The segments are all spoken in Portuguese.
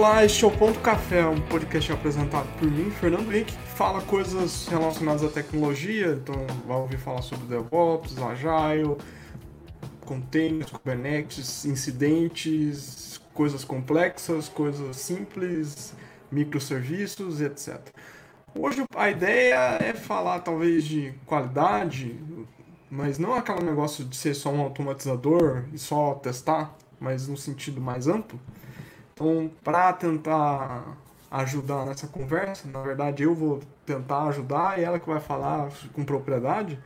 Olá, este é o Ponto Café, um podcast apresentado por mim, Fernando Henrique, que fala coisas relacionadas à tecnologia, então vai ouvir falar sobre DevOps, Agile, containers, Kubernetes, incidentes, coisas complexas, coisas simples, microserviços, etc. Hoje a ideia é falar talvez de qualidade, mas não aquele negócio de ser só um automatizador e só testar, mas no sentido mais amplo. Então, para tentar ajudar nessa conversa, na verdade eu vou tentar ajudar e ela que vai falar com propriedade.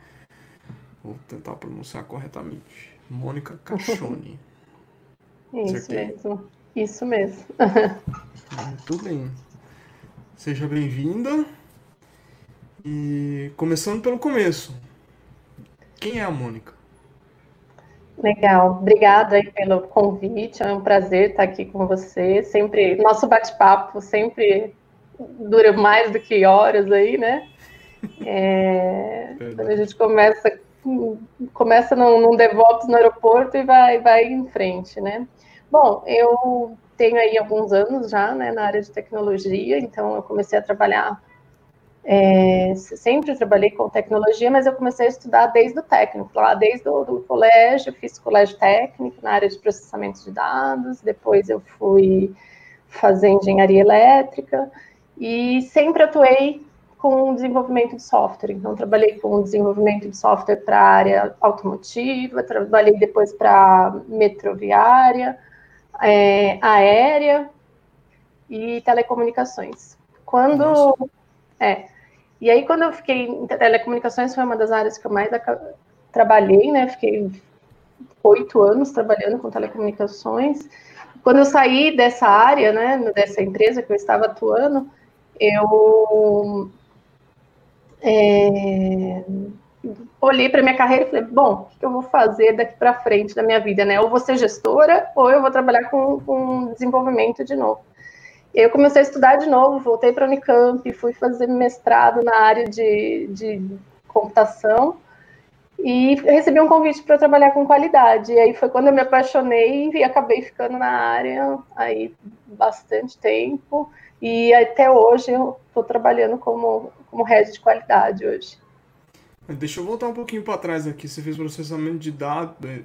Vou tentar pronunciar corretamente. Mônica Cachoni. Isso Acertei? mesmo. Isso mesmo. Muito bem. Seja bem-vinda. E começando pelo começo. Quem é a Mônica? Legal, obrigada pelo convite, é um prazer estar aqui com você. Sempre, nosso bate-papo sempre dura mais do que horas aí, né? É, quando a gente começa, começa num, num DevOps no aeroporto e vai, vai em frente, né? Bom, eu tenho aí alguns anos já né, na área de tecnologia, então eu comecei a trabalhar é, sempre trabalhei com tecnologia, mas eu comecei a estudar desde o técnico, lá desde o do colégio, fiz colégio técnico na área de processamento de dados, depois eu fui fazer engenharia elétrica e sempre atuei com desenvolvimento de software. Então, trabalhei com desenvolvimento de software para a área automotiva, trabalhei depois para metroviária, é, aérea e telecomunicações. Quando. Nossa. É, e aí, quando eu fiquei em telecomunicações, foi uma das áreas que eu mais trabalhei, né? Fiquei oito anos trabalhando com telecomunicações. Quando eu saí dessa área, né, dessa empresa que eu estava atuando, eu é, olhei para minha carreira e falei, bom, o que eu vou fazer daqui para frente na minha vida, né? Ou vou ser gestora, ou eu vou trabalhar com, com desenvolvimento de novo. Eu comecei a estudar de novo, voltei para a Unicamp, fui fazer mestrado na área de, de computação e recebi um convite para trabalhar com qualidade. E aí foi quando eu me apaixonei e acabei ficando na área aí bastante tempo. E até hoje eu estou trabalhando como, como head de qualidade hoje. Deixa eu voltar um pouquinho para trás aqui. Você fez processamento de dados, eh,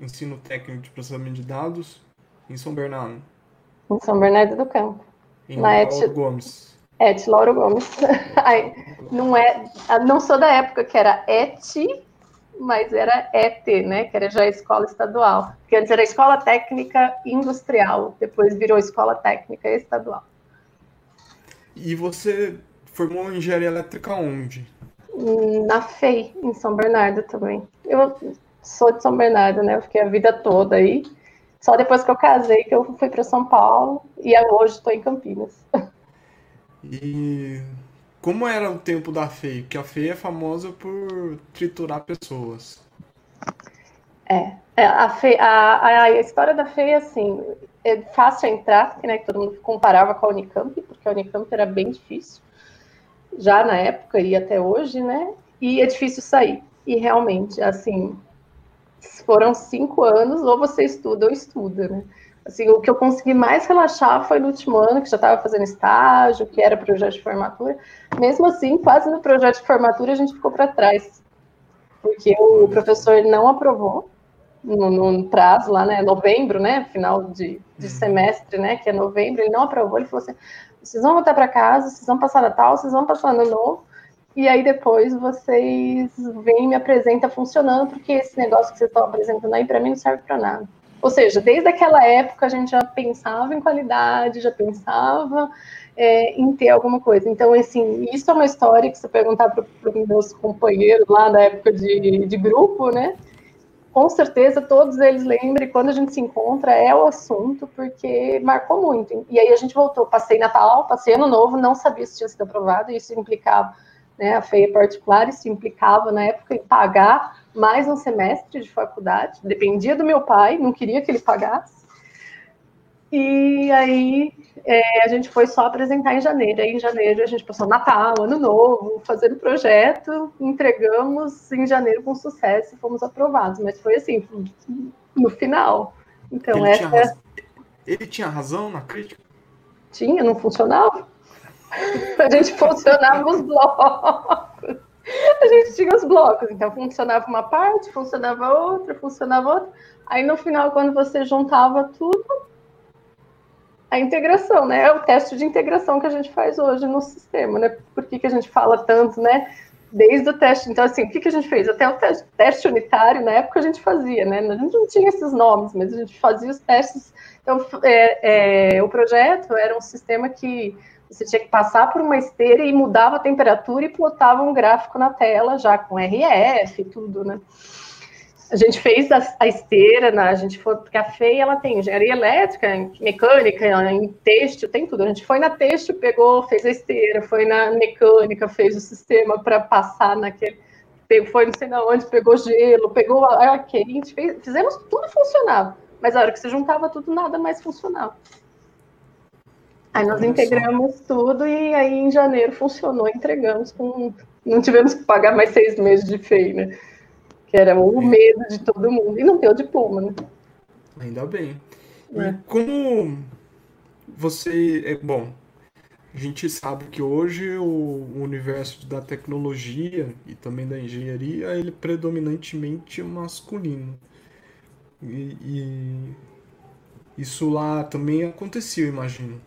ensino técnico de processamento de dados em São Bernardo. Em São Bernardo do Campo. Em na Lauro Et... Gomes. Et Lauro Gomes. não, é, não sou da época que era ET, mas era ET, né? Que era já a escola estadual. Que antes era Escola Técnica Industrial, depois virou Escola Técnica Estadual. E você formou engenharia elétrica onde? Na FEI, em São Bernardo também. Eu sou de São Bernardo, né? Eu fiquei a vida toda aí. Só depois que eu casei que eu fui para São Paulo e hoje estou em Campinas. E como era o tempo da FEI? Porque a FEI é famosa por triturar pessoas. É, é a, FEI, a, a, história da FEI é assim, é fácil entrar, né, que todo mundo comparava com a Unicamp, porque a Unicamp era bem difícil, já na época e até hoje, né, e é difícil sair. E realmente, assim, foram cinco anos, ou você estuda ou estuda, né? Assim, o que eu consegui mais relaxar foi no último ano, que já estava fazendo estágio, que era projeto de formatura. Mesmo assim, quase no projeto de formatura a gente ficou para trás, porque o professor não aprovou no, no, prazo lá, né, novembro, né, final de, de uhum. semestre, né, que é novembro, ele não aprovou, ele falou assim, vocês vão voltar para casa, vocês vão passar Natal, vocês vão passar Ano Novo, e aí depois vocês vêm e me apresentam funcionando, porque esse negócio que vocês estão apresentando aí para mim não serve para nada. Ou seja, desde aquela época a gente já pensava em qualidade, já pensava é, em ter alguma coisa. Então, assim, isso é uma história que se perguntar para os meus companheiros lá da época de, de grupo, né? Com certeza todos eles lembram, e quando a gente se encontra é o assunto, porque marcou muito. E aí a gente voltou, passei Natal, passei Ano Novo, não sabia se tinha sido aprovado, e isso implicava né, a FEIA particular, isso implicava na época em pagar mais um semestre de faculdade, dependia do meu pai, não queria que ele pagasse. E aí é, a gente foi só apresentar em janeiro. Aí em janeiro a gente passou Natal, Ano Novo, fazendo projeto, entregamos em janeiro com sucesso e fomos aprovados. Mas foi assim, no final. Então ele essa. Tinha Ele tinha razão na crítica? Tinha, não funcionava? A gente funcionava os blocos. A gente tinha os blocos, então funcionava uma parte, funcionava outra, funcionava outra. Aí no final, quando você juntava tudo, a integração, né? É o teste de integração que a gente faz hoje no sistema, né? Por que, que a gente fala tanto, né? Desde o teste. Então, assim, o que, que a gente fez? Até o teste, teste unitário, na época, a gente fazia, né? A gente não tinha esses nomes, mas a gente fazia os testes. Então, é, é, o projeto era um sistema que você tinha que passar por uma esteira e mudava a temperatura e plotava um gráfico na tela, já com RF e tudo, né? A gente fez a, a esteira, né? a gente foi, porque a FEI ela tem engenharia elétrica, mecânica, em têxtil, tem tudo. A gente foi na têxtil, pegou, fez a esteira, foi na mecânica, fez o sistema para passar naquele. Foi não sei na onde, pegou gelo, pegou a quente, fez, fizemos tudo funcionava. Mas a hora que você juntava tudo, nada mais funcionava. Aí nós integramos tudo e aí em janeiro funcionou, entregamos com. Não tivemos que pagar mais seis meses de FEI, né? Que era o medo de todo mundo. E não o diploma, né? Ainda bem. É. E como você. É, bom, a gente sabe que hoje o universo da tecnologia e também da engenharia ele é predominantemente masculino. E, e isso lá também aconteceu, imagino.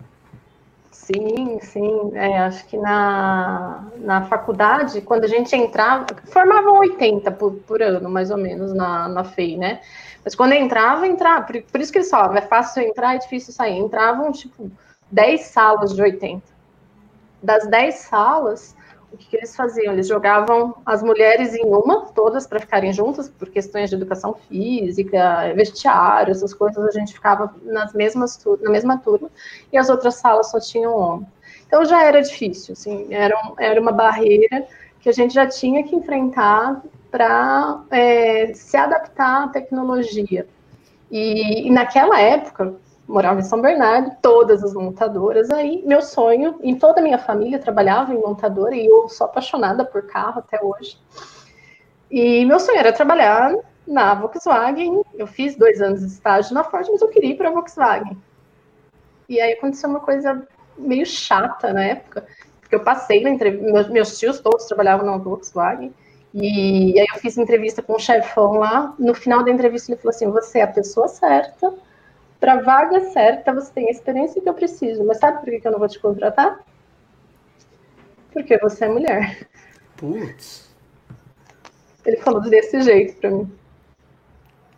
Sim, sim. É, acho que na, na faculdade, quando a gente entrava, formavam 80 por, por ano, mais ou menos, na, na FEI, né? Mas quando entrava, entrava. Por, por isso que eles falavam, é fácil entrar, é difícil sair. Entravam, tipo, 10 salas de 80. Das 10 salas, o que, que, eles faziam? Eles jogavam as mulheres em uma, todas para ficarem juntas, por questões de educação física, vestiário, essas coisas, a gente ficava nas mesmas na mesma turma, e as outras salas só tinham homens. Então já era difícil, assim, era, era uma barreira que a gente já tinha que enfrentar para é, se adaptar à tecnologia. E, e naquela época, morava em São Bernardo, todas as montadoras. Aí, meu sonho, em toda a minha família trabalhava em montadora e eu sou apaixonada por carro até hoje. E meu sonho era trabalhar na Volkswagen. Eu fiz dois anos de estágio na Ford, mas eu queria ir para a Volkswagen. E aí aconteceu uma coisa meio chata na época, porque eu passei na entrevista, meus, tios todos trabalhavam na Volkswagen. E aí eu fiz entrevista com o chefão lá. No final da entrevista ele falou assim: "Você é a pessoa certa para a vaga certa, você tem a experiência que eu preciso. Mas sabe por que eu não vou te contratar? Porque você é mulher. Putz. Ele falou desse jeito para mim.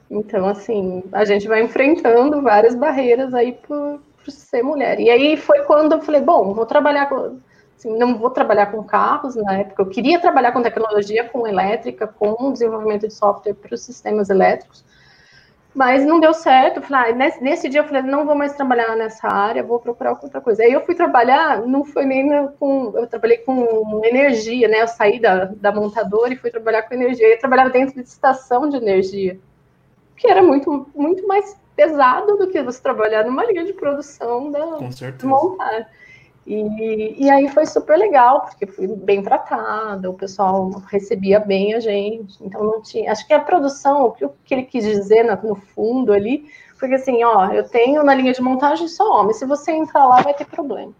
Então, assim, a gente vai enfrentando várias barreiras aí por, por ser mulher. E aí foi quando eu falei, bom, vou trabalhar com. Assim, não vou trabalhar com carros na época. Eu queria trabalhar com tecnologia, com elétrica, com desenvolvimento de software para os sistemas elétricos. Mas não deu certo. Falei, ah, nesse, nesse, dia eu falei, não vou mais trabalhar nessa área, vou procurar outra coisa. Aí eu fui trabalhar, não foi nem com. Eu trabalhei com energia, né? Eu saí da, da montadora e fui trabalhar com energia. Eu trabalhava dentro de estação de energia, que era muito, muito mais pesado do que você trabalhar numa linha de produção da certeza. montar. E, e aí foi super legal, porque fui bem tratada, o pessoal recebia bem a gente, então não tinha. Acho que a produção, o que ele quis dizer no fundo ali, foi que assim, ó, eu tenho na linha de montagem só homem, se você entrar lá vai ter problema.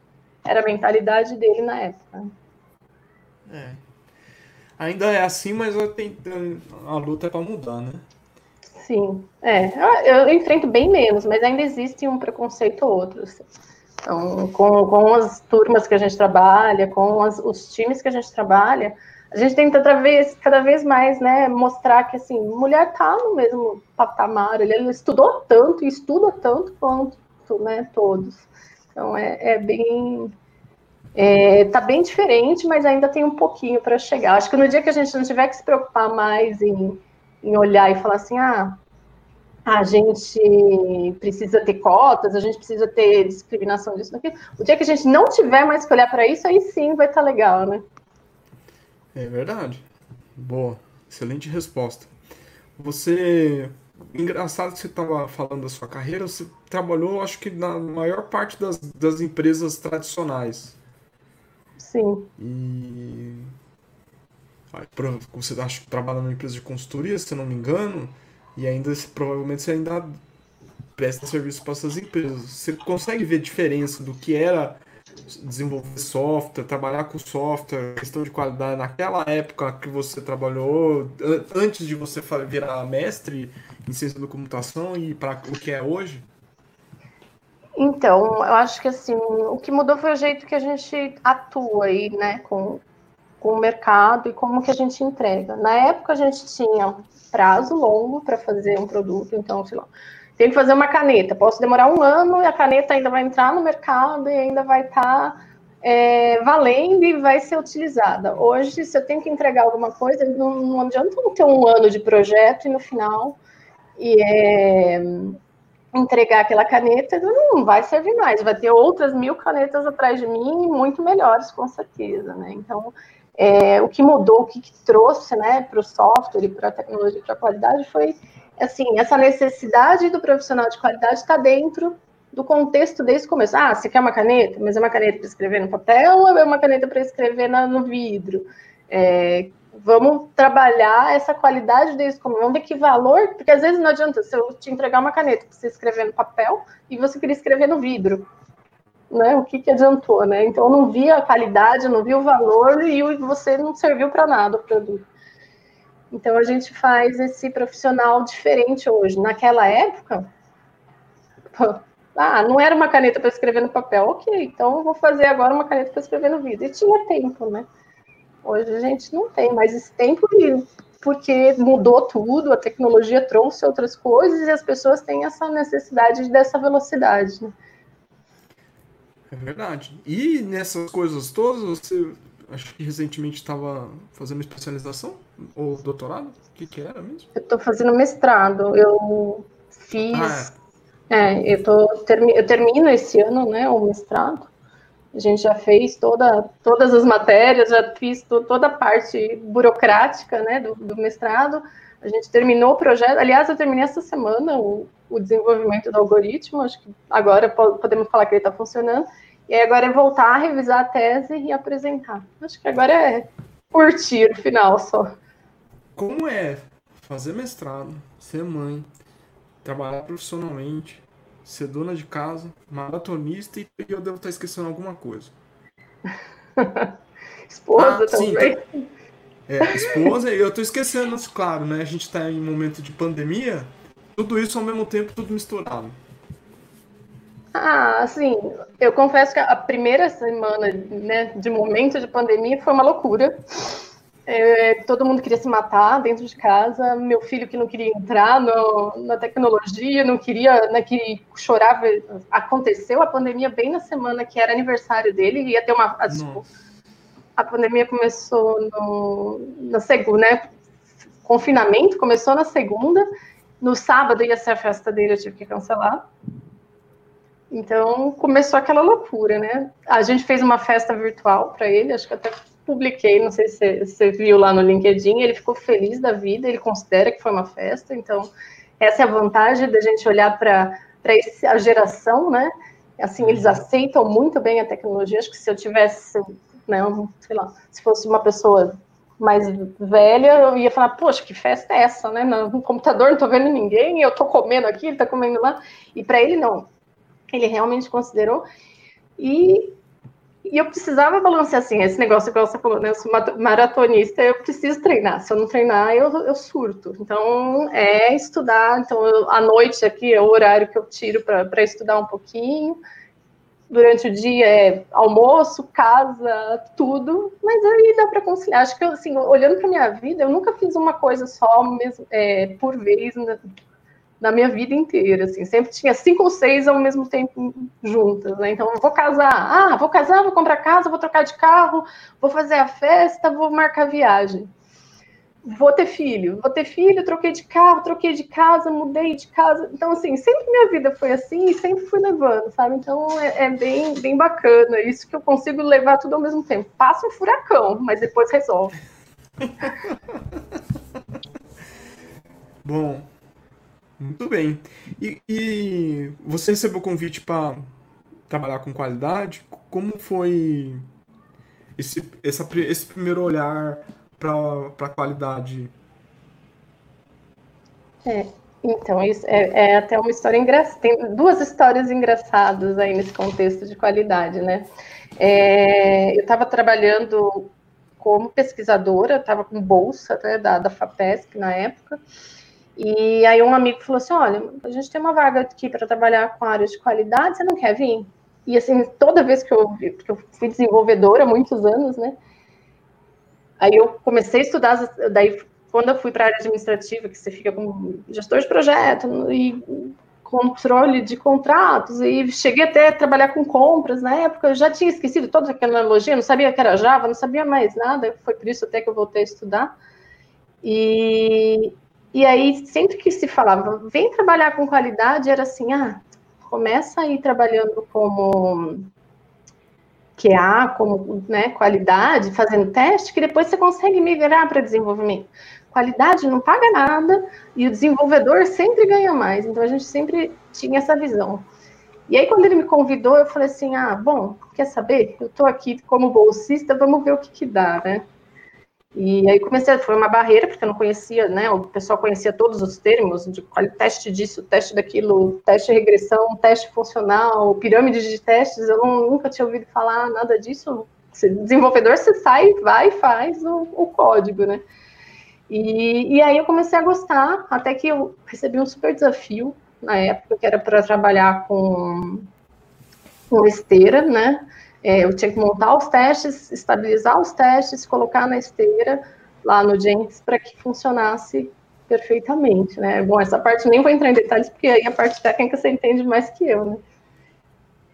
Era a mentalidade dele na época. É. Ainda é assim, mas a luta é para mudar, né? Sim, é. Eu enfrento bem menos, mas ainda existe um preconceito ou outro. Assim. Então, com, com as turmas que a gente trabalha, com as, os times que a gente trabalha, a gente tenta cada vez, cada vez mais né, mostrar que assim, mulher está no mesmo patamar, ele, estudou tanto e estuda tanto quanto né, todos. Então é, é bem. É, tá bem diferente, mas ainda tem um pouquinho para chegar. Acho que no dia que a gente não tiver que se preocupar mais em, em olhar e falar assim, ah, a gente precisa ter cotas, a gente precisa ter discriminação disso, daqui. O dia que a gente não tiver mais que olhar para isso, aí sim vai estar tá legal, né? É verdade. Boa, excelente resposta. Você. Engraçado que você estava falando da sua carreira, você trabalhou, acho que na maior parte das, das empresas tradicionais. Sim. E. Você acha que trabalha numa empresa de consultoria, se não me engano. E ainda, provavelmente, você ainda presta serviço para essas empresas. Você consegue ver diferença do que era desenvolver software, trabalhar com software, questão de qualidade naquela época que você trabalhou, antes de você virar mestre em ciência da computação e para o que é hoje? Então, eu acho que assim, o que mudou foi o jeito que a gente atua aí, né, com, com o mercado e como que a gente entrega. Na época a gente tinha prazo longo para fazer um produto, então, sei lá, tem que fazer uma caneta. Posso demorar um ano e a caneta ainda vai entrar no mercado e ainda vai estar tá, é, valendo e vai ser utilizada. Hoje, se eu tenho que entregar alguma coisa, não, não adianta ter um ano de projeto e no final e é, entregar aquela caneta, não vai servir mais. Vai ter outras mil canetas atrás de mim, muito melhores, com certeza. Né? Então, é, o que mudou, o que, que trouxe né, para o software para a tecnologia, para a qualidade, foi assim, essa necessidade do profissional de qualidade está dentro do contexto desde o começo. Ah, você quer uma caneta? Mas é uma caneta para escrever no papel ou é uma caneta para escrever na, no vidro? É, vamos trabalhar essa qualidade desde o começo. Vamos ver que valor, porque às vezes não adianta se eu te entregar uma caneta para você escrever no papel e você queria escrever no vidro. Né? O que, que adiantou, né? Então não vi a qualidade, não vi o valor e você não serviu para nada o produto. Então a gente faz esse profissional diferente hoje. Naquela época, ah, não era uma caneta para escrever no papel, ok, então vou fazer agora uma caneta para escrever no vidro. E tinha tempo, né? Hoje a gente não tem mais esse tempo porque mudou tudo, a tecnologia trouxe outras coisas e as pessoas têm essa necessidade dessa velocidade. Né? É verdade. E nessas coisas todas, você acho que recentemente estava fazendo especialização ou doutorado? O que, que era mesmo? Eu estou fazendo mestrado. Eu fiz. Ah, é. é, eu, tô, eu termino esse ano, né, o mestrado. A gente já fez toda, todas as matérias, já fiz toda a parte burocrática né, do, do mestrado. A gente terminou o projeto. Aliás, eu terminei essa semana o, o desenvolvimento do algoritmo. Acho que agora podemos falar que ele está funcionando. E agora é voltar a revisar a tese e apresentar. Acho que agora é curtir o final só. Como é fazer mestrado, ser mãe, trabalhar profissionalmente, ser dona de casa, maratonista e eu devo estar esquecendo alguma coisa. esposa ah, também. Sim, é, esposa, e eu estou esquecendo, claro, né? A gente está em momento de pandemia, tudo isso ao mesmo tempo, tudo misturado. Ah, assim, eu confesso que a primeira semana né, de momento de pandemia foi uma loucura. É, todo mundo queria se matar dentro de casa. Meu filho que não queria entrar no, na tecnologia, não queria, né, que chorava. Aconteceu a pandemia bem na semana que era aniversário dele, ia ter uma. A, a pandemia começou no, na segunda, né? Confinamento começou na segunda. No sábado ia ser a festa dele, eu tive que cancelar. Então começou aquela loucura, né? A gente fez uma festa virtual para ele, acho que até publiquei, não sei se você viu lá no LinkedIn, ele ficou feliz da vida, ele considera que foi uma festa, então essa é a vantagem da gente olhar para a geração, né? Assim, eles uhum. aceitam muito bem a tecnologia, acho que se eu tivesse, né, sei lá, se fosse uma pessoa mais velha, eu ia falar, poxa, que festa é essa, né? No computador não tô vendo ninguém, eu tô comendo aqui, ele tá comendo lá, e para ele não, ele realmente considerou. E, e eu precisava balancear assim, esse negócio que você falou, né? Eu sou maratonista, eu preciso treinar. Se eu não treinar, eu, eu surto. Então, é estudar. Então, eu, à noite aqui é o horário que eu tiro para estudar um pouquinho. Durante o dia é almoço, casa, tudo, mas aí dá para conciliar. Acho que, assim, olhando para minha vida, eu nunca fiz uma coisa só mesmo, é, por vez, né? na minha vida inteira, assim, sempre tinha cinco ou seis ao mesmo tempo juntas, né? Então, vou casar, ah, vou casar, vou comprar casa, vou trocar de carro, vou fazer a festa, vou marcar viagem. Vou ter filho, vou ter filho, troquei de carro, troquei de casa, mudei de casa. Então, assim, sempre minha vida foi assim e sempre fui levando, sabe? Então, é, é bem, bem bacana isso que eu consigo levar tudo ao mesmo tempo. Passa um furacão, mas depois resolve. Bom, muito bem. E, e você recebeu o convite para trabalhar com qualidade? Como foi esse, essa, esse primeiro olhar para a qualidade? É, Então, isso é, é até uma história engraçada. Tem duas histórias engraçadas aí nesse contexto de qualidade, né? É, eu estava trabalhando como pesquisadora, estava com bolsa né, da, da FAPESP na época, e aí um amigo falou assim, olha, a gente tem uma vaga aqui para trabalhar com áreas de qualidade, você não quer vir? E assim, toda vez que eu, que eu fui desenvolvedora muitos anos, né? Aí eu comecei a estudar, daí quando eu fui para a área administrativa, que você fica com gestor de projeto e controle de contratos, e cheguei até a trabalhar com compras na época, eu já tinha esquecido toda aquela analogia, não sabia que era Java, não sabia mais nada, foi por isso até que eu voltei a estudar. E, e aí, sempre que se falava, vem trabalhar com qualidade, era assim, ah, começa aí trabalhando como QA, como né, qualidade, fazendo teste, que depois você consegue migrar para desenvolvimento qualidade não paga nada e o desenvolvedor sempre ganha mais. Então a gente sempre tinha essa visão. E aí quando ele me convidou, eu falei assim: "Ah, bom, quer saber? Eu estou aqui como bolsista, vamos ver o que que dá, né?" E aí comecei, foi uma barreira, porque eu não conhecia, né? O pessoal conhecia todos os termos de teste disso, teste daquilo, teste regressão, teste funcional, pirâmide de testes, eu não, nunca tinha ouvido falar nada disso. Desenvolvedor, você sai, vai e faz o, o código, né? E, e aí eu comecei a gostar, até que eu recebi um super desafio na época, que era para trabalhar com, com esteira, né? É, eu tinha que montar os testes, estabilizar os testes, colocar na esteira lá no Jenkins para que funcionasse perfeitamente, né? Bom, essa parte nem vou entrar em detalhes, porque aí a parte técnica você entende mais que eu, né?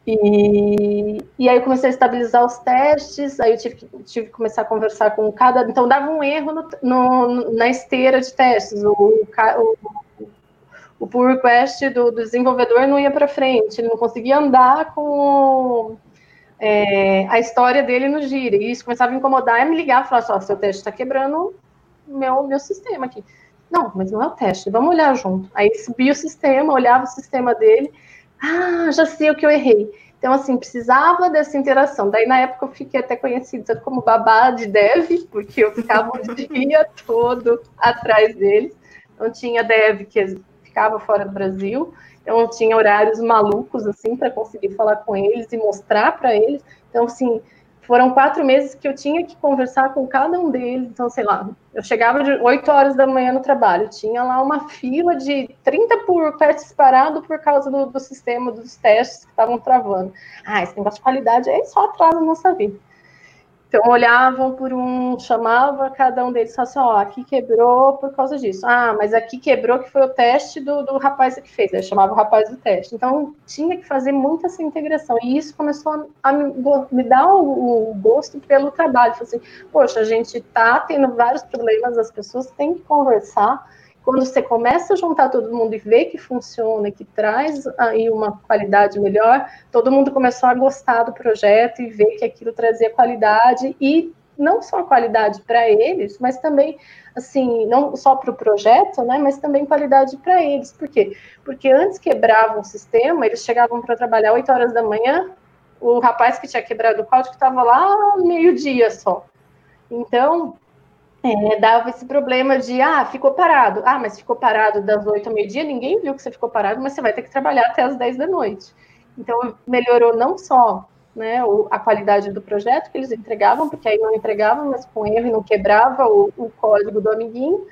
E, e aí eu comecei a estabilizar os testes, aí eu tive que, tive que começar a conversar com cada. Então dava um erro no, no, na esteira de testes. O, o, o pull request do, do desenvolvedor não ia para frente, ele não conseguia andar com é, a história dele no Gira. E isso começava a incomodar e me ligar e falar: só, seu teste está quebrando meu, meu sistema aqui. Não, mas não é o teste, vamos olhar junto. Aí subia o sistema, olhava o sistema dele ah, já sei o que eu errei. Então, assim, precisava dessa interação. Daí, na época, eu fiquei até conhecida como babá de dev, porque eu ficava o dia todo atrás deles. Não tinha dev que ficava fora do Brasil, então tinha horários malucos, assim, para conseguir falar com eles e mostrar para eles. Então, assim, foram quatro meses que eu tinha que conversar com cada um deles. Então, sei lá, eu chegava de 8 horas da manhã no trabalho, tinha lá uma fila de 30 por testes parado por causa do, do sistema dos testes que estavam travando. Ah, esse negócio de qualidade aí só atrasa a nossa vida. Então, olhavam por um, chamava cada um deles falavam assim, ó, aqui quebrou por causa disso. Ah, mas aqui quebrou que foi o teste do, do rapaz que fez. Aí chamava o rapaz do teste. Então, tinha que fazer muita essa integração. E isso começou a me, me dar o, o, gosto pelo trabalho. Falei assim, poxa, a gente tá tendo vários problemas, as pessoas têm que conversar quando você começa a juntar todo mundo e ver que funciona, que traz aí uma qualidade melhor, todo mundo começou a gostar do projeto e ver que aquilo trazia qualidade e não só qualidade para eles, mas também assim, não só para o projeto, né, mas também qualidade para eles. Por quê? Porque antes quebravam o sistema, eles chegavam para trabalhar 8 horas da manhã, o rapaz que tinha quebrado o código estava lá meio-dia só. Então, é, dava esse problema de, ah, ficou parado. Ah, mas ficou parado das 8 ao meio-dia, ninguém viu que você ficou parado, mas você vai ter que trabalhar até as 10 da noite. Então, melhorou não só né, a qualidade do projeto que eles entregavam, porque aí não entregavam, mas com erro e não quebrava o, o código do amiguinho,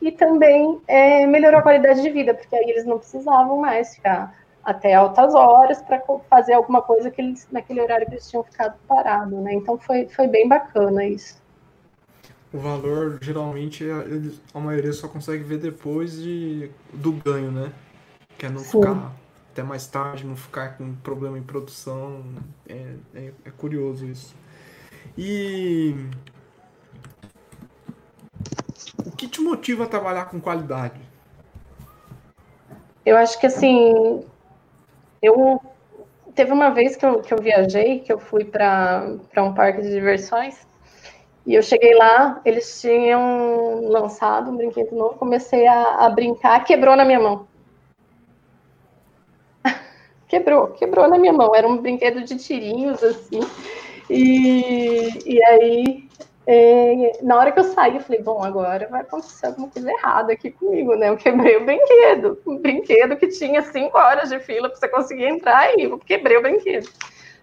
e também é, melhorou a qualidade de vida, porque aí eles não precisavam mais ficar até altas horas para fazer alguma coisa que eles, naquele horário que eles tinham ficado parado, né? Então foi, foi bem bacana isso o valor geralmente a maioria só consegue ver depois de, do ganho, né? Que é não Sim. ficar até mais tarde, não ficar com problema em produção. É, é, é curioso isso. E o que te motiva a trabalhar com qualidade? Eu acho que assim, eu teve uma vez que eu, que eu viajei, que eu fui para um parque de diversões e eu cheguei lá, eles tinham lançado um brinquedo novo, comecei a, a brincar, quebrou na minha mão. quebrou, quebrou na minha mão. Era um brinquedo de tirinhos, assim. E, e aí E, na hora que eu saí, eu falei, bom, agora vai acontecer alguma coisa errada aqui comigo, né? Eu quebrei o brinquedo, um brinquedo que tinha cinco horas de fila para você conseguir entrar e eu quebrei o brinquedo.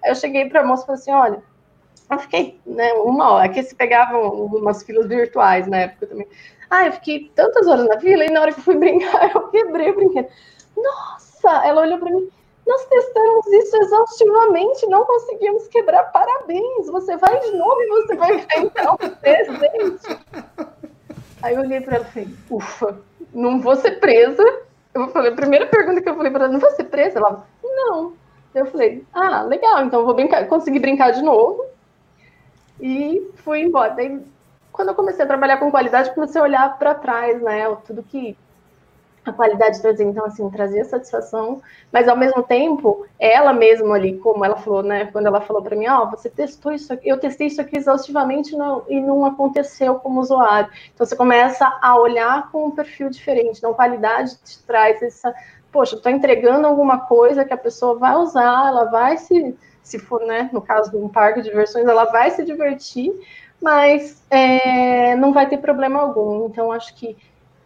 Aí eu cheguei para a moça e falei assim, olha, eu fiquei né, uma hora, que se pegavam umas filas virtuais na época também. Ah, eu fiquei tantas horas na fila e na hora que fui brincar, eu quebrei o brinquedo. Nossa! Ela olhou para mim, nós testamos isso exaustivamente, não conseguimos quebrar. Parabéns! Você vai de novo e você vai enfrentar um presente. Aí eu olhei para ela e falei, ufa, não vou ser presa. Eu falei, a primeira pergunta que eu falei para ela, não vou ser presa? Ela, não. Eu falei, ah, legal, então vou brincar. Consegui brincar de novo e fui embora. Daí, quando eu comecei a trabalhar com qualidade, comecei a olhar para trás, né? Tudo que a qualidade trazia, então, assim, trazia satisfação, mas ao mesmo tempo, ela mesma ali, como ela falou, né, quando ela falou para mim, ó, oh, você testou isso aqui, eu testei isso aqui exaustivamente não, e não aconteceu como usuário. Então, você começa a olhar com um perfil diferente, então, qualidade te traz essa, poxa, tô entregando alguma coisa que a pessoa vai usar, ela vai se, se for, né, no caso de um parque de diversões, ela vai se divertir, mas é, não vai ter problema algum. Então, acho que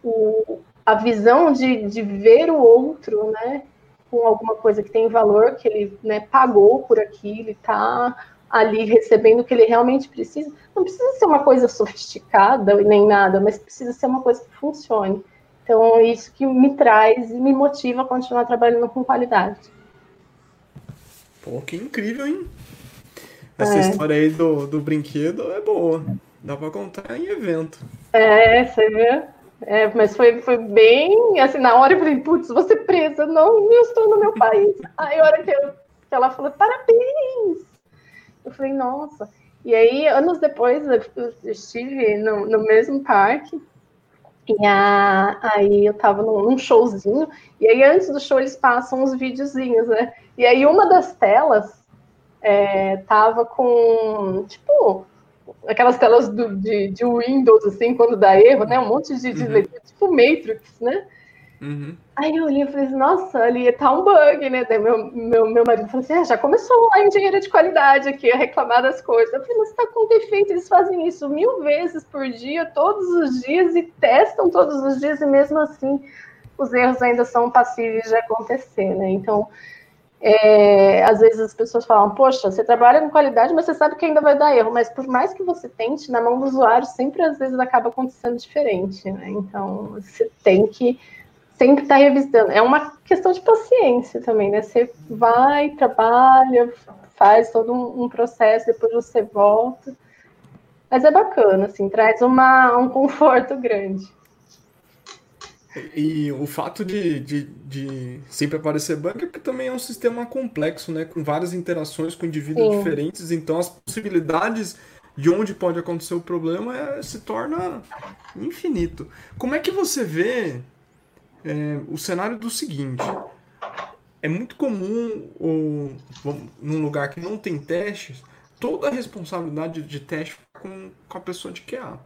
o, a visão de, de ver o outro, né, com alguma coisa que tem valor, que ele né, pagou por aquilo, ele está ali recebendo o que ele realmente precisa. Não precisa ser uma coisa sofisticada nem nada, mas precisa ser uma coisa que funcione. Então, é isso que me traz e me motiva a continuar trabalhando com qualidade. Pô, que incrível, hein? Essa é. história aí do, do brinquedo é boa. Dá para contar em evento. É, você vê? É, mas foi, foi bem, assim, na hora eu falei, putz, vou ser presa, não, eu estou no meu país. Aí a hora que, eu, que ela falou, parabéns! Eu falei, nossa. E aí, anos depois, eu estive no, no mesmo parque, e a, aí eu tava num, num, showzinho, e aí antes do show eles passam uns videozinhos, né? E aí uma das telas é, tava com, tipo, aquelas telas do, de, de, Windows, assim, quando dá erro, né? Um monte de, de uhum. tipo Matrix, né? Uhum. Aí eu olhei e falei assim, nossa, ali tá um bug, né? Daí meu, meu, meu marido falou assim, ah, já começou a engenharia de qualidade aqui a reclamar das coisas. Eu falei, mas tá com defeito, eles fazem isso mil vezes por dia, todos os dias, e testam todos os dias, e mesmo assim os erros ainda são passíveis de acontecer, né? Então, é, às vezes as pessoas falam, poxa, você trabalha com qualidade, mas você sabe que ainda vai dar erro. Mas por mais que você tente, na mão do usuário, sempre às vezes acaba acontecendo diferente, né? Então você tem que sempre estar tá revisando. É uma questão de paciência também, né? Você vai, trabalha, faz todo um, processo, depois você volta. Mas é bacana, assim, traz uma, um conforto grande. E o fato de, de, de, sempre aparecer bug é porque também é um sistema complexo, né? Com várias interações com indivíduos Sim. diferentes, então as possibilidades de onde pode acontecer o problema é, se torna infinito. Como é que você vê é, o cenário do seguinte? É muito comum, ou, num lugar que não tem testes, toda a responsabilidade de teste com, com a pessoa de QA.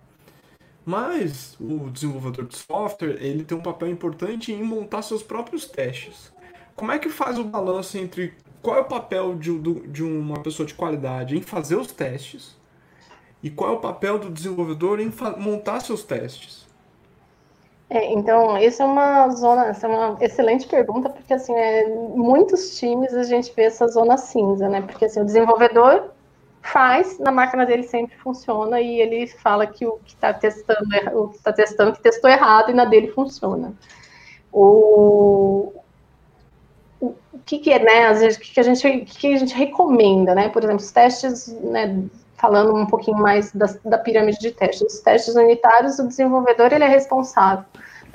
Mas o desenvolvedor de software ele tem um papel importante em montar seus próprios testes. Como é que faz o balanço entre qual é o papel de, de uma pessoa de qualidade em fazer os testes e qual é o papel do desenvolvedor em montar seus testes? É, então, isso é uma zona, essa é uma excelente pergunta, porque assim, é, muitos times a gente vê essa zona cinza, né? Porque assim, o desenvolvedor faz, na máquina dele sempre funciona e ele fala que o que está testando, o que está testando que testou errado e na dele funciona. O, o que, que é, né? Às vezes, o que a gente, o que a gente recomenda, né? Por exemplo, os testes, né? Falando um pouquinho mais da, da pirâmide de testes, os testes unitários, o desenvolvedor ele é responsável,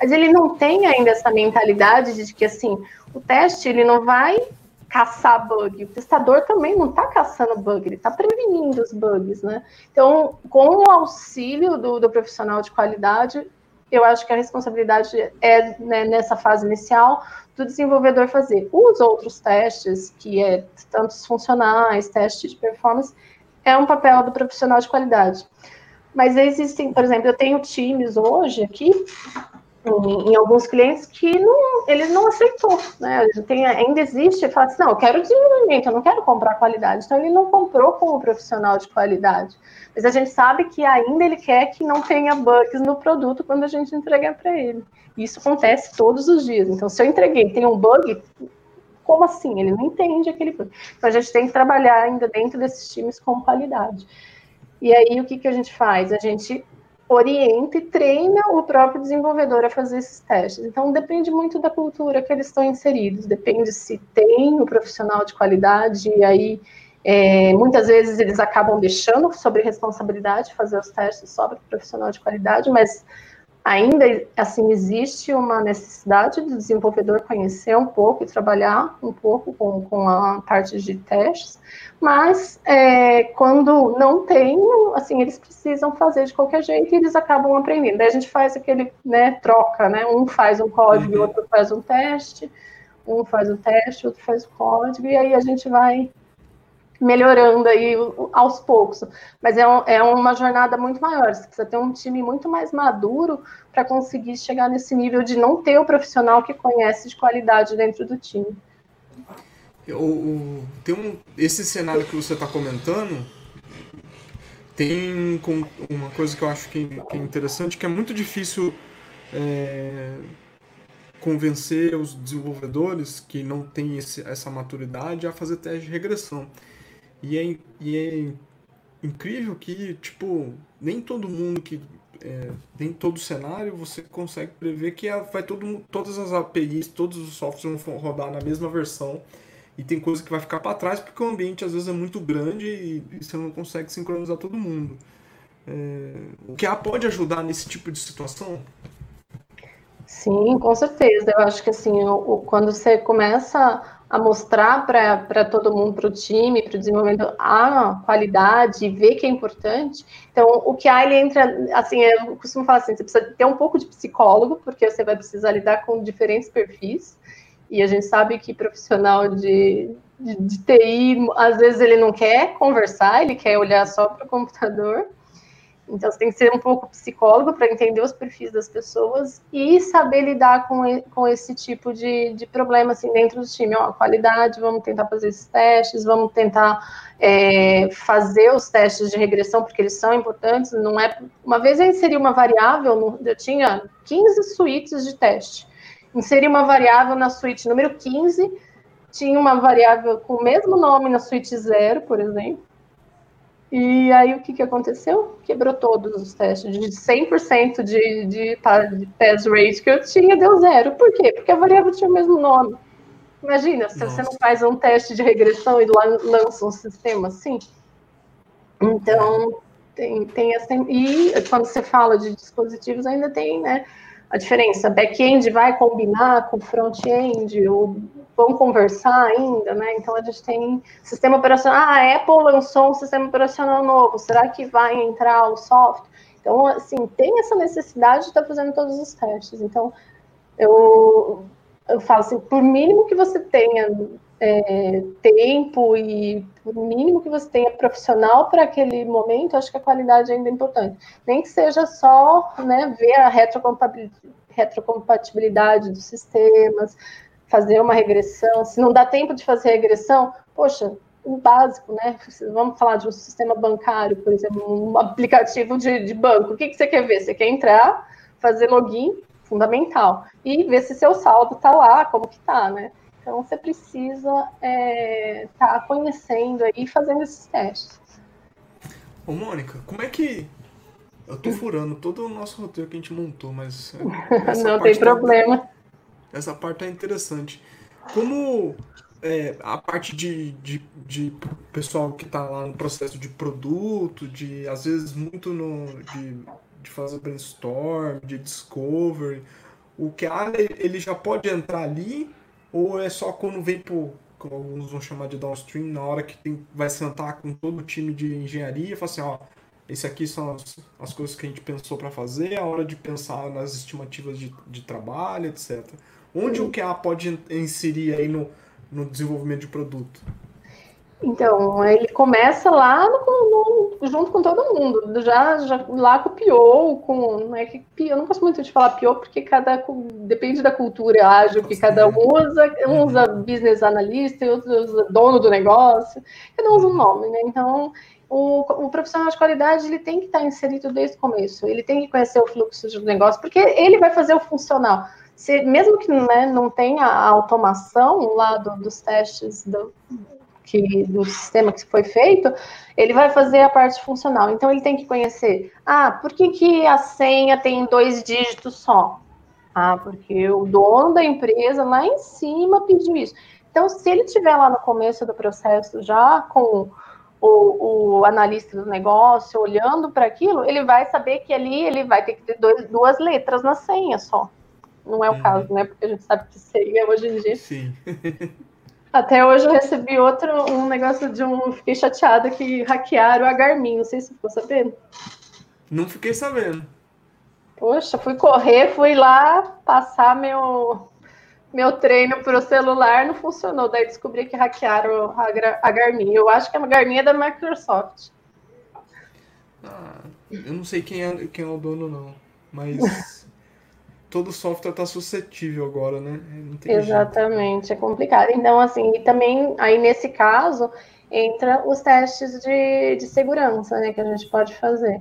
mas ele não tem ainda essa mentalidade de que assim, o teste ele não vai caçar bug. O testador também não está caçando bug, ele está prevenindo os bugs, né? Então, com o auxílio do, do, profissional de qualidade, eu acho que a responsabilidade é né, nessa fase inicial do desenvolvedor fazer. Os outros testes, que é tantos funcionais, testes de performance, é um papel do profissional de qualidade. Mas existem, por exemplo, eu tenho times hoje aqui em, em, alguns clientes que não, ele não aceitou, né? Tem, ainda existe, fala assim, não, eu quero desenvolvimento, eu não quero comprar qualidade. Então ele não comprou com o profissional de qualidade. Mas a gente sabe que ainda ele quer que não tenha bugs no produto quando a gente entregar para ele. Isso acontece todos os dias. Então, se eu entreguei tem um bug, como assim? Ele não entende aquele. Então a gente tem que trabalhar ainda dentro desses times com qualidade. E aí o que, que a gente faz? A gente orienta e treina o próprio desenvolvedor a fazer esses testes. Então, depende muito da cultura que eles estão inseridos, depende se tem o profissional de qualidade, e aí é, muitas vezes eles acabam deixando sobre responsabilidade fazer os testes sobre o profissional de qualidade, mas ainda assim existe uma necessidade do desenvolvedor conhecer um pouco e trabalhar um pouco com, com a parte de testes, mas é, quando não tem, assim, eles precisam fazer de qualquer jeito e eles acabam aprendendo. Daí a gente faz aquele, né, troca, né, um faz um código, uhum. outro faz um teste, um faz o teste, outro faz o código, e aí a gente vai melhorando aí aos poucos. Mas é, um, é uma jornada muito maior. Você precisa ter um time muito mais maduro para conseguir chegar nesse nível de não ter o profissional que conhece de qualidade dentro do time. O, o tem um, esse cenário que você está comentando tem uma coisa que eu acho que, que é interessante, que é muito difícil é, convencer os desenvolvedores que não têm esse, essa maturidade a fazer teste de regressão. E é, e é incrível que, tipo, nem todo mundo que. É, nem todo cenário você consegue prever que vai todo, todas as APIs, todos os softwares vão rodar na mesma versão. E tem coisa que vai ficar para trás porque o ambiente às vezes é muito grande e, e você não consegue sincronizar todo mundo. É, o QA pode ajudar nesse tipo de situação? Sim, com certeza. Eu acho que assim, o, quando você começa a mostrar para todo mundo, para o time, para o desenvolvimento, a qualidade, ver que é importante. Então, o que ele entra, assim, eu costumo falar assim, você precisa ter um pouco de psicólogo, porque você vai precisar lidar com diferentes perfis, e a gente sabe que profissional de, de, de TI, às vezes ele não quer conversar, ele quer olhar só para o computador, então, você tem que ser um pouco psicólogo para entender os perfis das pessoas e saber lidar com, com esse tipo de, de problema assim, dentro do time. Ó, qualidade, vamos tentar fazer esses testes, vamos tentar é, fazer os testes de regressão, porque eles são importantes. Não é Uma vez eu inseri uma variável, eu tinha 15 suítes de teste. Inseri uma variável na suíte número 15, tinha uma variável com o mesmo nome na suíte 0, por exemplo e aí o que, que aconteceu? Quebrou todos os testes. De 100% de, de, de pass rate que eu tinha, deu zero. Por quê? Porque a variável tinha o mesmo nome. Imagina, se Nossa. você não faz um teste de regressão e lança um sistema assim. Então, tem, tem essa. E quando você fala de dispositivos, ainda tem, né? A diferença. Back-end vai combinar com front-end, ou vão conversar ainda, né? Então a gente tem sistema operacional. Ah, a Apple lançou um sistema operacional novo. Será que vai entrar o software? Então, assim, tem essa necessidade de estar fazendo todos os testes. Então, eu, eu falo assim, por mínimo que você tenha é, tempo e por mínimo que você tenha profissional para aquele momento, acho que a qualidade ainda é importante. Nem que seja só né, ver a retrocompatibilidade dos sistemas, fazer uma regressão. Se não dá tempo de fazer regressão, poxa, o básico, né? Vamos falar de um sistema bancário, por exemplo, um aplicativo de, de banco. O que, que você quer ver? Você quer entrar, fazer login, fundamental, e ver se seu saldo está lá, como que está, né? Então, você precisa estar é, tá conhecendo aí e fazendo esses testes. Ô, Mônica, como é que. Eu tô furando todo o nosso roteiro que a gente montou, mas. Não tem tá problema. Tá... Essa parte é interessante. Como é, a parte de, de, de pessoal que está lá no processo de produto, de às vezes muito no, de, de fazer brainstorm, de discovery, o que ele já pode entrar ali ou é só quando vem pro. Como alguns vão chamar de downstream, na hora que tem, vai sentar com todo o time de engenharia e falar assim, ó, esse aqui são as, as coisas que a gente pensou para fazer, é a hora de pensar nas estimativas de, de trabalho, etc. Onde o QA pode inserir aí no, no desenvolvimento de produto? Então, ele começa lá no, no, junto com todo mundo, já, já lá com o PO, com, não é que, eu não gosto muito de falar PO, porque cada, depende da cultura ágil que cada um usa, um usa business analyst, outro usa dono do negócio, cada um usa um nome, né, então o, o, profissional de qualidade ele tem que estar inserido desde o começo, ele tem que conhecer o fluxo de negócio, porque ele vai fazer o funcional. Se, mesmo que né, não tenha a automação lá do, dos testes do, que, do sistema que foi feito, ele vai fazer a parte funcional. Então ele tem que conhecer, ah, por que, que a senha tem dois dígitos só? Ah, porque o dono da empresa lá em cima pediu isso. Então, se ele estiver lá no começo do processo, já com o, o analista do negócio olhando para aquilo, ele vai saber que ali ele vai ter que ter dois, duas letras na senha só. Não é o uhum. caso, né? Porque a gente sabe que senha hoje em dia. Sim. Até hoje eu recebi outro um negócio de um. Fiquei chateada que hackearam a Garmin. Não sei se você ficou sabendo. Não fiquei sabendo. Poxa, fui correr, fui lá passar meu, meu treino para o celular, não funcionou. Daí descobri que hackearam a, a Garmin. Eu acho que a Garmin é da Microsoft. Ah, eu não sei quem é, quem é o dono, não. Mas todo software está suscetível agora, né? Exatamente, jeito. é complicado. Então, assim, e também aí nesse caso entra os testes de, de segurança, né, que a gente pode fazer.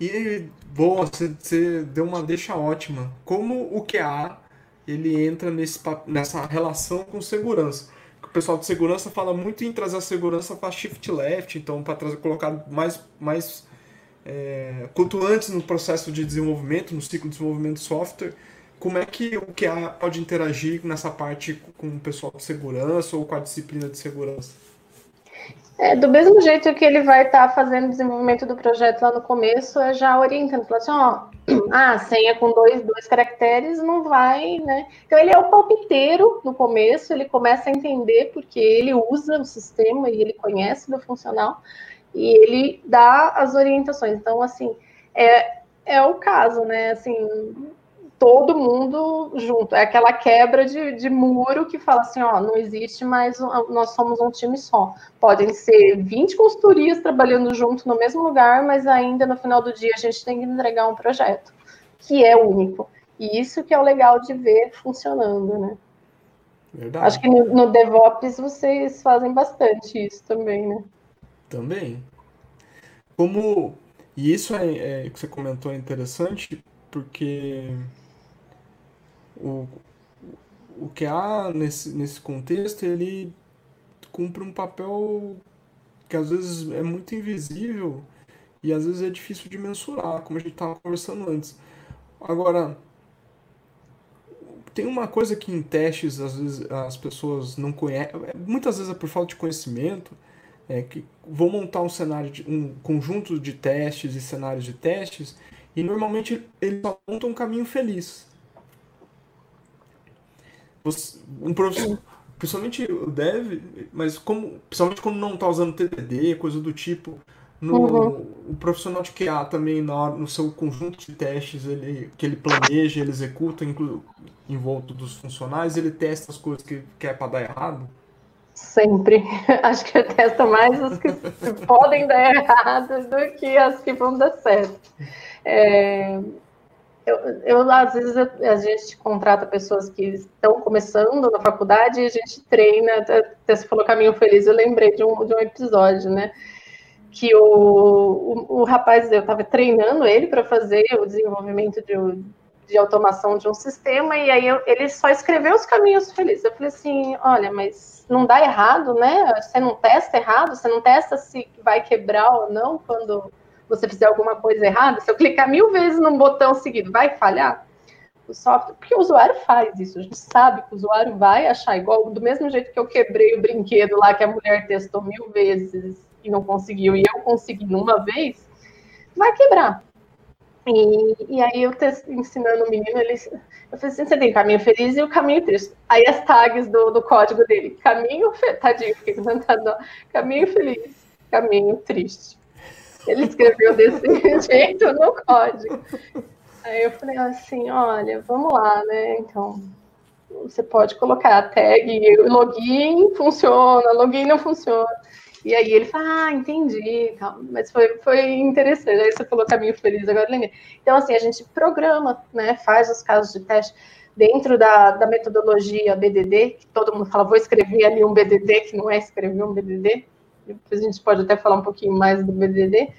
E bom, você, você deu uma deixa ótima. Como o QA ele entra nesse, nessa relação com segurança? O pessoal de segurança fala muito em trazer a segurança para shift left, então para colocar mais mais é, quanto antes no processo de desenvolvimento, no ciclo de desenvolvimento de software, como é que o QA pode interagir nessa parte com o pessoal de segurança ou com a disciplina de segurança? É, do mesmo jeito que ele vai estar tá fazendo o desenvolvimento do projeto lá no começo, é já orientando, falando assim, ó, ah, senha com dois, dois caracteres não vai, né? Então ele é o palpiteiro no começo, ele começa a entender porque ele usa o sistema e ele conhece do funcional, e ele dá as orientações. Então, assim, é, é o caso, né? Assim, todo mundo junto. É aquela quebra de, de muro que fala assim, ó, não existe mais, nós somos um time só. Podem ser 20 consultorias trabalhando junto no mesmo lugar, mas ainda no final do dia a gente tem que entregar um projeto que é único. E isso que é o legal de ver funcionando, né? Verdade. Acho que no, no DevOps vocês fazem bastante isso também, né? Também. Como. E isso é, é que você comentou é interessante, porque o, o que há nesse, nesse contexto, ele cumpre um papel que às vezes é muito invisível e às vezes é difícil de mensurar, como a gente estava conversando antes. Agora, tem uma coisa que em testes às vezes as pessoas não conhecem, muitas vezes é por falta de conhecimento, é, que vou montar um cenário, de, um conjunto de testes e cenários de testes, e normalmente eles só montam um caminho feliz. Um professor, principalmente o dev, mas como, principalmente quando não está usando TDD, coisa do tipo, no, uhum. o profissional de QA também na, no seu conjunto de testes ele, que ele planeja, ele executa inclu, em volta dos funcionais, ele testa as coisas que quer é para dar errado. Sempre. Acho que eu testo mais as que podem dar errado do que as que vão dar certo. É, eu, eu, às vezes, a gente contrata pessoas que estão começando na faculdade e a gente treina. Até você falou Caminho Feliz, eu lembrei de um, de um episódio, né? Que o, o, o rapaz, eu estava treinando ele para fazer o desenvolvimento de, de automação de um sistema, e aí eu, ele só escreveu os caminhos felizes. Eu falei assim: olha, mas não dá errado, né? Você não testa errado, você não testa se vai quebrar ou não quando você fizer alguma coisa errada. Se eu clicar mil vezes num botão seguido, vai falhar? O software, porque o usuário faz isso, a gente sabe que o usuário vai achar igual, do mesmo jeito que eu quebrei o brinquedo lá que a mulher testou mil vezes e não conseguiu, e eu consegui uma vez, vai quebrar. E, e aí eu ensinando o menino, ele, eu falei assim, você tem caminho feliz e o caminho triste. Aí as tags do, do código dele, caminho, tadinho, fiquei cantando, caminho feliz, caminho triste. Ele escreveu desse jeito no código. Aí eu falei assim, olha, vamos lá, né, então, você pode colocar a tag login funciona, login não funciona. E aí ele fala, ah, entendi. Mas foi, foi interessante. Aí você falou caminho feliz, agora lembrei. Então, assim, a gente programa, né? Faz os casos de teste dentro da, da metodologia BDD, que todo mundo fala, vou escrever ali um BDD, que não é escrever um BDD. Depois a gente pode até falar um pouquinho mais do BDD.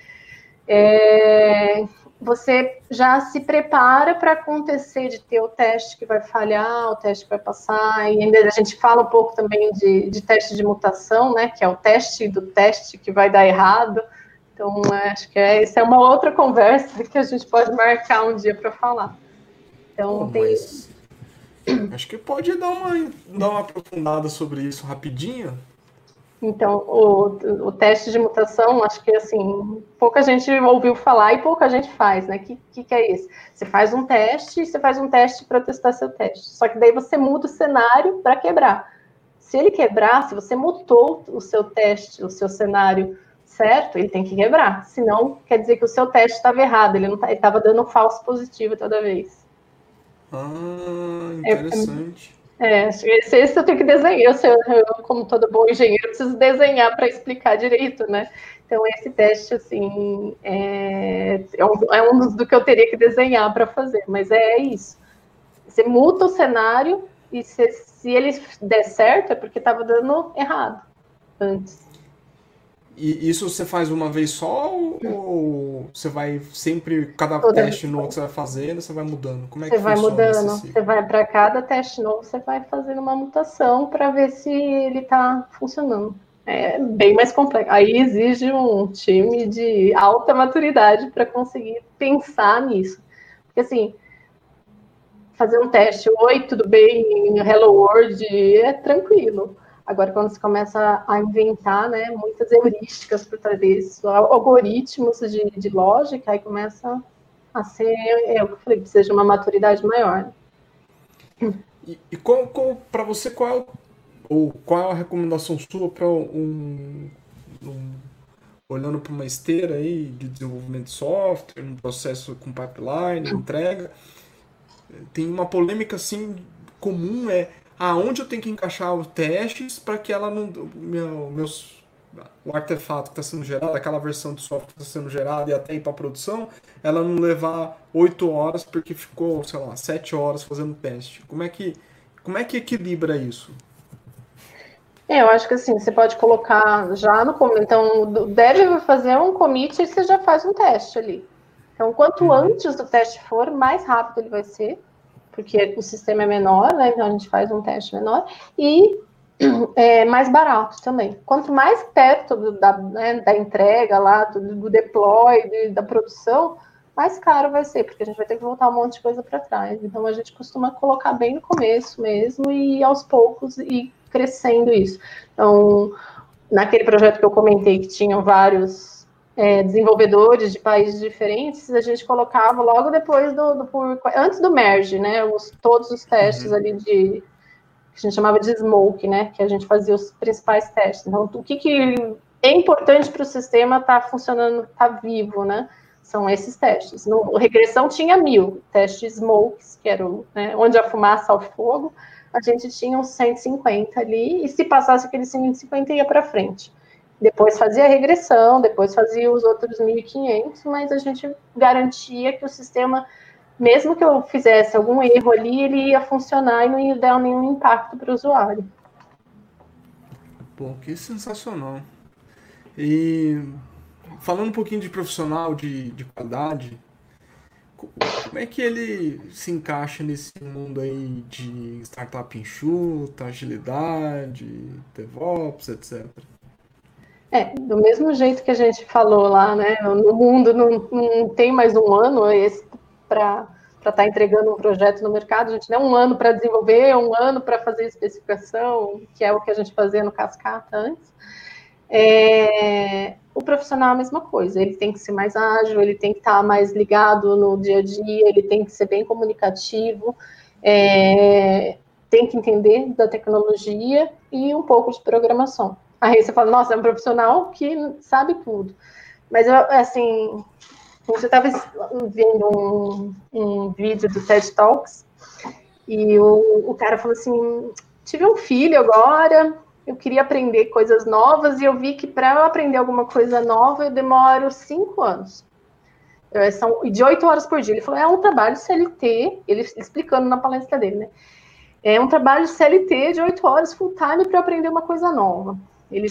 É, você já se prepara para acontecer de ter o teste que vai falhar, o teste que vai passar, e ainda a gente fala um pouco também de, de teste de mutação, né, que é o teste do teste que vai dar errado. Então, acho que é, essa é uma outra conversa que a gente pode marcar um dia para falar. Então, oh, tem... Acho que pode dar uma, dar uma aprofundada sobre isso rapidinho. Então, o, o teste de mutação, acho que assim, pouca gente ouviu falar e pouca gente faz, né? O que, que, que, é isso? Você faz um teste, você faz um teste para testar seu teste. Só que daí você muda o cenário para quebrar. Se ele quebrar, se você mutou o seu teste, o seu cenário certo, ele tem que quebrar. Senão, quer dizer que o seu teste estava errado, ele tá, estava dando falso positivo toda vez. Ah, interessante. É, é, esse, esse eu tenho que desenhar. Eu, eu, como todo bom engenheiro, preciso desenhar para explicar direito, né? Então, esse teste, assim, é, é, um, é um do que eu teria que desenhar para fazer, mas é isso. Você muda o cenário e se, se ele der certo, é porque estava dando errado antes. E isso você faz uma vez só ou você vai sempre, cada Toda teste novo que você vai fazendo, você vai mudando? Como é você que vai mudando, você vai para cada teste novo, você vai fazendo uma mutação para ver se ele está funcionando. É bem mais complexo. Aí exige um time de alta maturidade para conseguir pensar nisso. Porque assim, fazer um teste, oi, tudo bem, hello world, é tranquilo. Agora, quando você começa a inventar né, muitas heurísticas por trás disso, algoritmos de, de lógica, aí começa a ser, é o que eu falei, precisa de uma maturidade maior. E, e para você, qual é, ou qual é a recomendação sua para um, um, olhando para uma esteira aí de desenvolvimento de software, um processo com pipeline, entrega, tem uma polêmica assim comum é aonde eu tenho que encaixar os testes para que ela não. Meu, meus, o artefato que está sendo gerado, aquela versão do software que está sendo gerada e até ir para produção, ela não levar 8 horas porque ficou, sei lá, 7 horas fazendo teste. Como é que, como é que equilibra isso? É, eu acho que assim, você pode colocar já no então deve fazer um commit e você já faz um teste ali. Então, quanto uhum. antes do teste for, mais rápido ele vai ser porque o sistema é menor, né? Então a gente faz um teste menor e é mais barato também. Quanto mais perto do, da, né, da entrega lá, do, do deploy, de, da produção, mais caro vai ser, porque a gente vai ter que voltar um monte de coisa para trás. Então a gente costuma colocar bem no começo mesmo e aos poucos ir crescendo isso. Então, naquele projeto que eu comentei que tinham vários é, desenvolvedores de países diferentes, a gente colocava logo depois do, do por, antes do merge, né? Os, todos os testes uhum. ali de que a gente chamava de smoke, né? Que a gente fazia os principais testes. Então, o que, que é importante para o sistema estar tá funcionando, estar tá vivo, né? São esses testes. No regressão tinha mil testes smokes, que era o, né, onde a fumaça ao fogo. A gente tinha uns 150 ali, e se passasse aqueles 150 ia para frente. Depois fazia a regressão, depois fazia os outros 1.500, mas a gente garantia que o sistema, mesmo que eu fizesse algum erro ali, ele ia funcionar e não ia dar nenhum impacto para o usuário. Pô, que sensacional. E falando um pouquinho de profissional de, de qualidade, como é que ele se encaixa nesse mundo aí de startup enxuta, agilidade, DevOps, etc? É, do mesmo jeito que a gente falou lá, né? No mundo não, não tem mais um ano para estar tá entregando um projeto no mercado, a gente tem um ano para desenvolver, um ano para fazer especificação, que é o que a gente fazia no Cascata antes. É, o profissional é a mesma coisa, ele tem que ser mais ágil, ele tem que estar tá mais ligado no dia a dia, ele tem que ser bem comunicativo, é, tem que entender da tecnologia e um pouco de programação. Aí você fala, nossa, é um profissional que sabe tudo. Mas, eu, assim, você estava vendo um, um, vídeo do TED Talks E o, o cara falou assim: tive um filho agora, eu queria aprender coisas novas e eu vi que para eu aprender alguma coisa nova eu demoro cinco anos. Eu, são de oito horas por dia. Ele falou: é um trabalho CLT, ele explicando na palestra dele, né? É um trabalho CLT de oito horas full time para aprender uma coisa nova. Ele,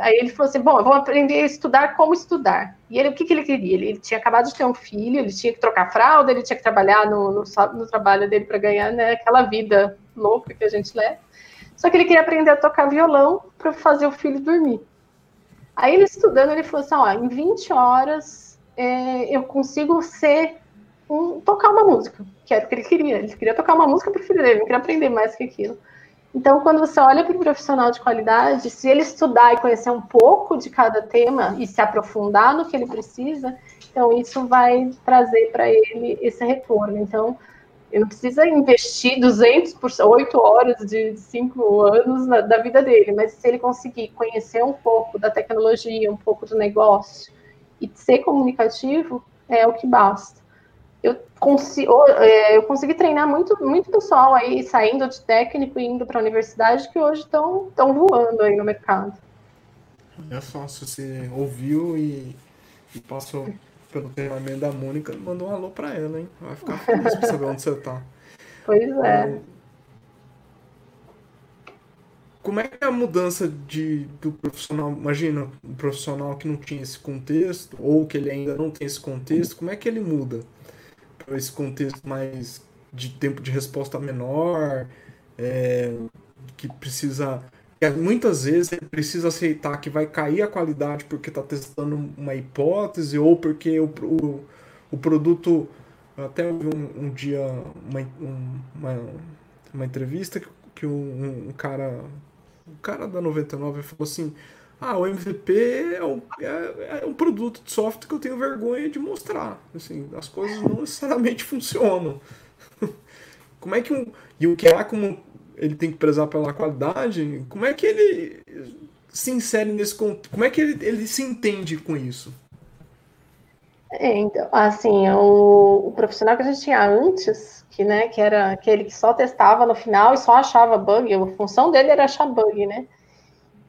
aí ele falou assim: bom, eu vou aprender a estudar como estudar. E ele, o que, que ele queria? Ele, ele, tinha acabado de ter um filho, ele tinha que trocar fralda, ele tinha que trabalhar no, no, no trabalho dele para ganhar né, aquela vida louca que a gente leva. Só que ele queria aprender a tocar violão para fazer o filho dormir. Aí ele estudando, ele falou assim: ó, em 20 horas é, eu consigo ser um, tocar uma música, que era o que ele queria. Ele queria tocar uma música para o filho dele, não queria aprender mais que aquilo. Então, quando você olha para o profissional de qualidade, se ele estudar e conhecer um pouco de cada tema e se aprofundar no que ele precisa, então isso vai trazer para ele esse retorno. Então, ele não precisa investir 200 por 8 horas de 5 anos na, da vida dele, mas se ele conseguir conhecer um pouco da tecnologia, um pouco do negócio e ser comunicativo, é o que basta eu, consigo, é, eu consegui treinar muito, muito pessoal aí, saindo de técnico e indo para a universidade, que hoje estão voando aí no mercado. É só, se você ouviu e, e passou pelo treinamento da Mônica, mandou um alô para ela, hein? Vai ficar feliz para saber onde você está. Pois é. é. Como é que é a mudança de, do profissional? Imagina, um profissional que não tinha esse contexto, ou que ele ainda não tem esse contexto, como é que ele muda? Esse contexto mais de tempo de resposta menor, é, que precisa. Que muitas vezes ele precisa aceitar que vai cair a qualidade porque está testando uma hipótese ou porque o, o, o produto. Até um, um dia uma, uma, uma entrevista que, que um, um cara. Um cara da 99 falou assim: ah, o MVP é um, é, é um produto de software que eu tenho vergonha de mostrar. Assim, as coisas não necessariamente funcionam. como é que um. E o é como ele tem que prezar pela qualidade, como é que ele se insere nesse. Como é que ele, ele se entende com isso? É, então, assim, o, o, profissional que a gente tinha antes, que, né, que era aquele que só testava no final e só achava bug, a função dele era achar bug, né?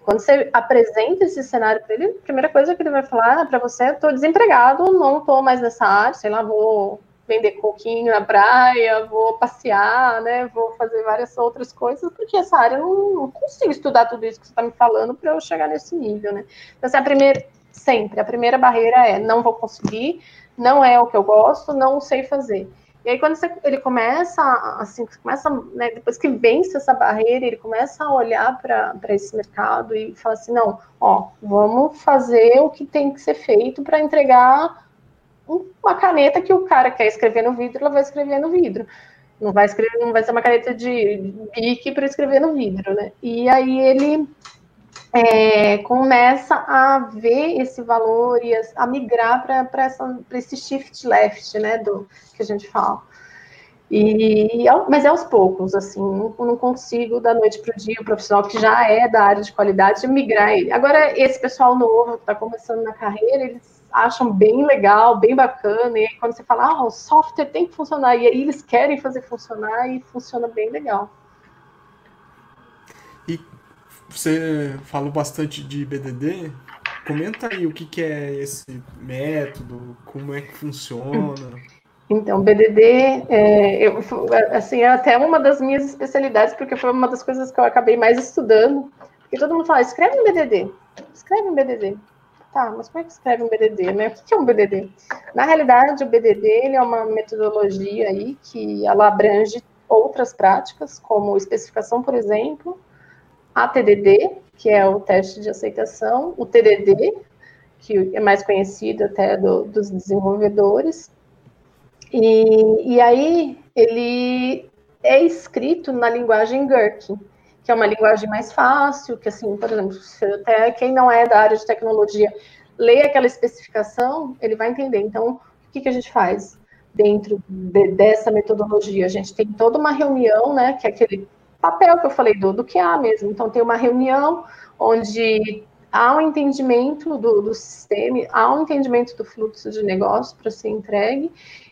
Quando você apresenta esse cenário para ele, a primeira coisa que ele vai falar para você é: estou desempregado, não estou mais nessa área, sei lá, vou vender coquinho na praia, vou passear, né? Vou fazer várias outras coisas, porque essa área eu não, não consigo estudar tudo isso que você está me falando para eu chegar nesse nível, né? Então, assim, a primeira, sempre, a primeira barreira é não vou conseguir, não é o que eu gosto, não sei fazer. E aí, quando você, ele começa, assim, começa, né, depois que vence essa barreira, ele começa a olhar para esse mercado e fala assim: não, ó, vamos fazer o que tem que ser feito para entregar uma caneta que o cara quer escrever no vidro, ela vai escrever no vidro. Não vai escrever, não vai ser uma caneta de bique para escrever no vidro, né? E aí ele é, começa a ver esse valor e a, migrar para esse shift left, né, do que a gente fala. E, mas é aos poucos, assim, não, não consigo da noite para o dia o profissional que já é da área de qualidade migrar ele. Agora, esse pessoal novo que está começando na carreira, eles acham bem legal, bem bacana, e aí quando você fala, ah, o software tem que funcionar, e aí eles querem fazer funcionar e funciona bem legal. Você falou bastante de BDD. Comenta aí o que, que é esse método, como é que funciona. Então, BDD, é, eu, assim, é até uma das minhas especialidades, porque foi uma das coisas que eu acabei mais estudando. Porque todo mundo fala, escreve um BDD, escreve um BDD. Tá, mas como é que escreve um BDD, né? O que é um BDD? Na realidade, o BDD ele é uma metodologia aí que ela abrange outras práticas, como especificação, por exemplo, a TDD, que é o teste de aceitação, o TDD, que é mais conhecido até do, dos desenvolvedores, e, e aí ele é escrito na linguagem Gherkin, que é uma linguagem mais fácil, que assim, por exemplo, até quem não é da área de tecnologia lê aquela especificação, ele vai entender. Então, o que, que a gente faz dentro de, dessa metodologia? A gente tem toda uma reunião, né, que é aquele papel que eu falei do, do que há mesmo. Então, tem uma reunião onde há um entendimento do, do sistema, há um entendimento do fluxo de negócio para ser entregue,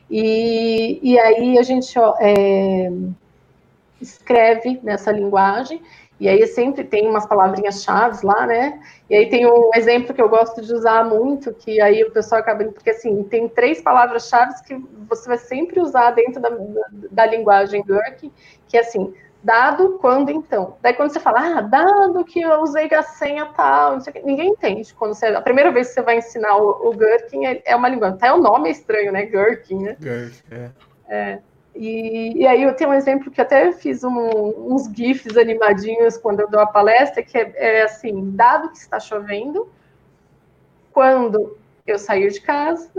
e, e aí a gente é, escreve nessa linguagem, e aí sempre tem umas palavrinhas-chave lá, né? E aí tem um exemplo que eu gosto de usar muito, que aí o pessoal acaba. Porque assim, tem três palavras-chave que você vai sempre usar dentro da, da, da linguagem Gherkin, que é assim, dado quando então. Daí quando você fala, ah, dado que eu usei a senha tal, ninguém entende. Quando você, a primeira vez que você vai ensinar o, o Gherkin é, é uma língua. Até o nome é estranho, né? Gherkin, né? Gherkin, é. é. E, e, aí eu tenho um exemplo que até fiz um, uns GIFs animadinhos quando eu dou a palestra, que é, é, assim, dado que está chovendo, quando eu sair de casa,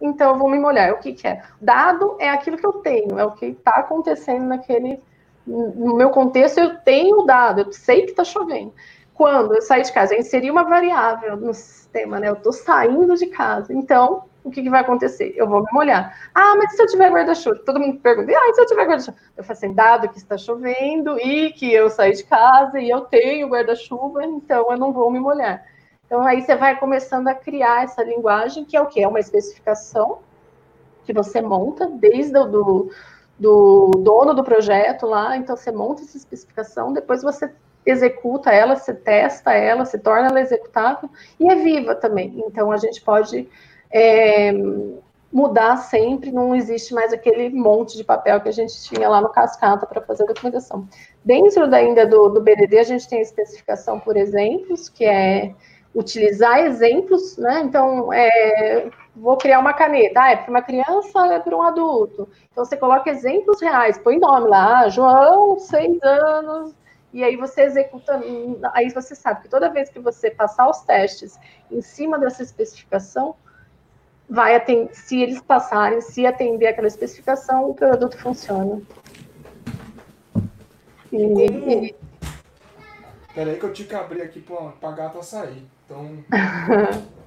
então eu vou me molhar. O que, que é? Dado é aquilo que eu tenho, é o que está acontecendo naquele. No meu contexto, eu tenho o dado, eu sei que está chovendo. Quando eu sair de casa, eu inseri uma variável no sistema, né? Eu estou saindo de casa. Então, o que, que, vai acontecer? Eu vou me molhar. Ah, mas se eu tiver guarda-chuva? Todo mundo pergunta, ah, se eu tiver guarda-chuva? Eu falo assim, dado que está chovendo e que eu saí de casa e eu tenho guarda-chuva, então eu não vou me molhar. Então aí você vai começando a criar essa linguagem, que é o quê? É uma especificação que você monta desde o do dono do projeto lá, então você monta essa especificação, depois você executa ela, você testa ela, se torna ela executável e é viva também. Então a gente pode é, mudar sempre, não existe mais aquele monte de papel que a gente tinha lá no Cascata para fazer a documentação. Dentro ainda do, do BDD, a gente tem a especificação por exemplos, que é utilizar exemplos, né? Então, é, vou criar uma caneta, ah, é para uma criança, é para um adulto. Então, você coloca exemplos reais, põe nome lá, ah, João, seis anos, e aí você executa, aí você sabe que toda vez que você passar os testes em cima dessa especificação, vai atender, se eles passarem, se atender aquela especificação, o produto funciona. E, Como... Peraí que eu tive que abrir aqui para a gata sair. Então.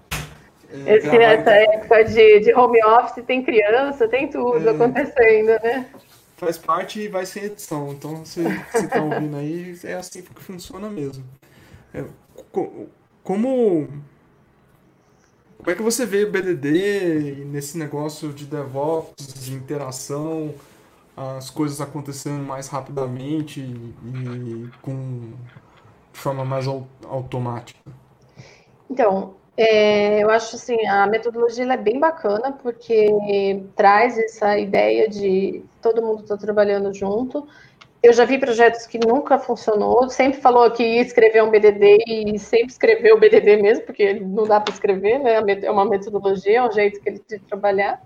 é, Esse, essa época de, de home office tem criança, tem tudo é, acontecendo, né? Faz parte e vai ser edição. Então, se você está ouvindo aí, é assim que funciona mesmo. É, como como é que você vê o BDD nesse negócio de DevOps, de interação, as coisas acontecendo mais rapidamente e com de forma mais automática? Então, é, eu acho assim, a metodologia é bem bacana porque traz essa ideia de todo mundo está trabalhando junto eu já vi projetos que nunca funcionou, sempre falou que ia escrever um BDD e sempre escreveu o BDD mesmo, porque não dá para escrever, né? É uma metodologia, é um jeito que ele de trabalhar.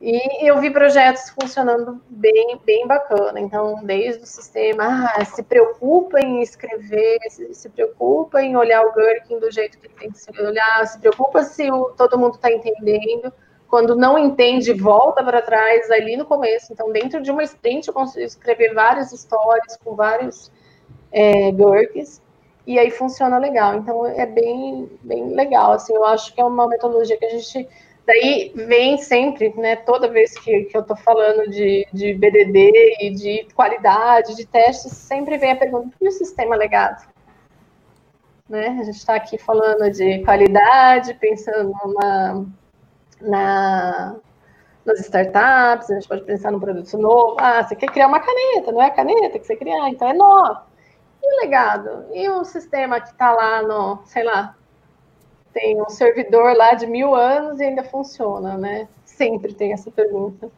E eu vi projetos funcionando bem, bem bacana. Então, desde o sistema, ah, se preocupa em escrever, se, se preocupa em olhar o Gherkin do jeito que tem que se olhar, se preocupa se o, todo mundo está entendendo quando não entende, volta para trás ali no começo. Então, dentro de uma sprint, eu consigo escrever várias histórias com vários é, GURPS, e aí funciona legal. Então, é bem, bem legal. Assim, eu acho que é uma metodologia que a gente. Daí vem sempre, né? Toda vez que, que eu estou falando de, de BDD e de qualidade, de testes, sempre vem a pergunta: e o sistema legado? Né? A gente está aqui falando de qualidade, pensando numa na, nas startups, a gente pode pensar num produto novo. Ah, você quer criar uma caneta, não é a caneta que você criar, então é nova. E o legado? E o sistema que está lá no, sei lá, tem um servidor lá de mil anos e ainda funciona, né? Sempre tem essa pergunta.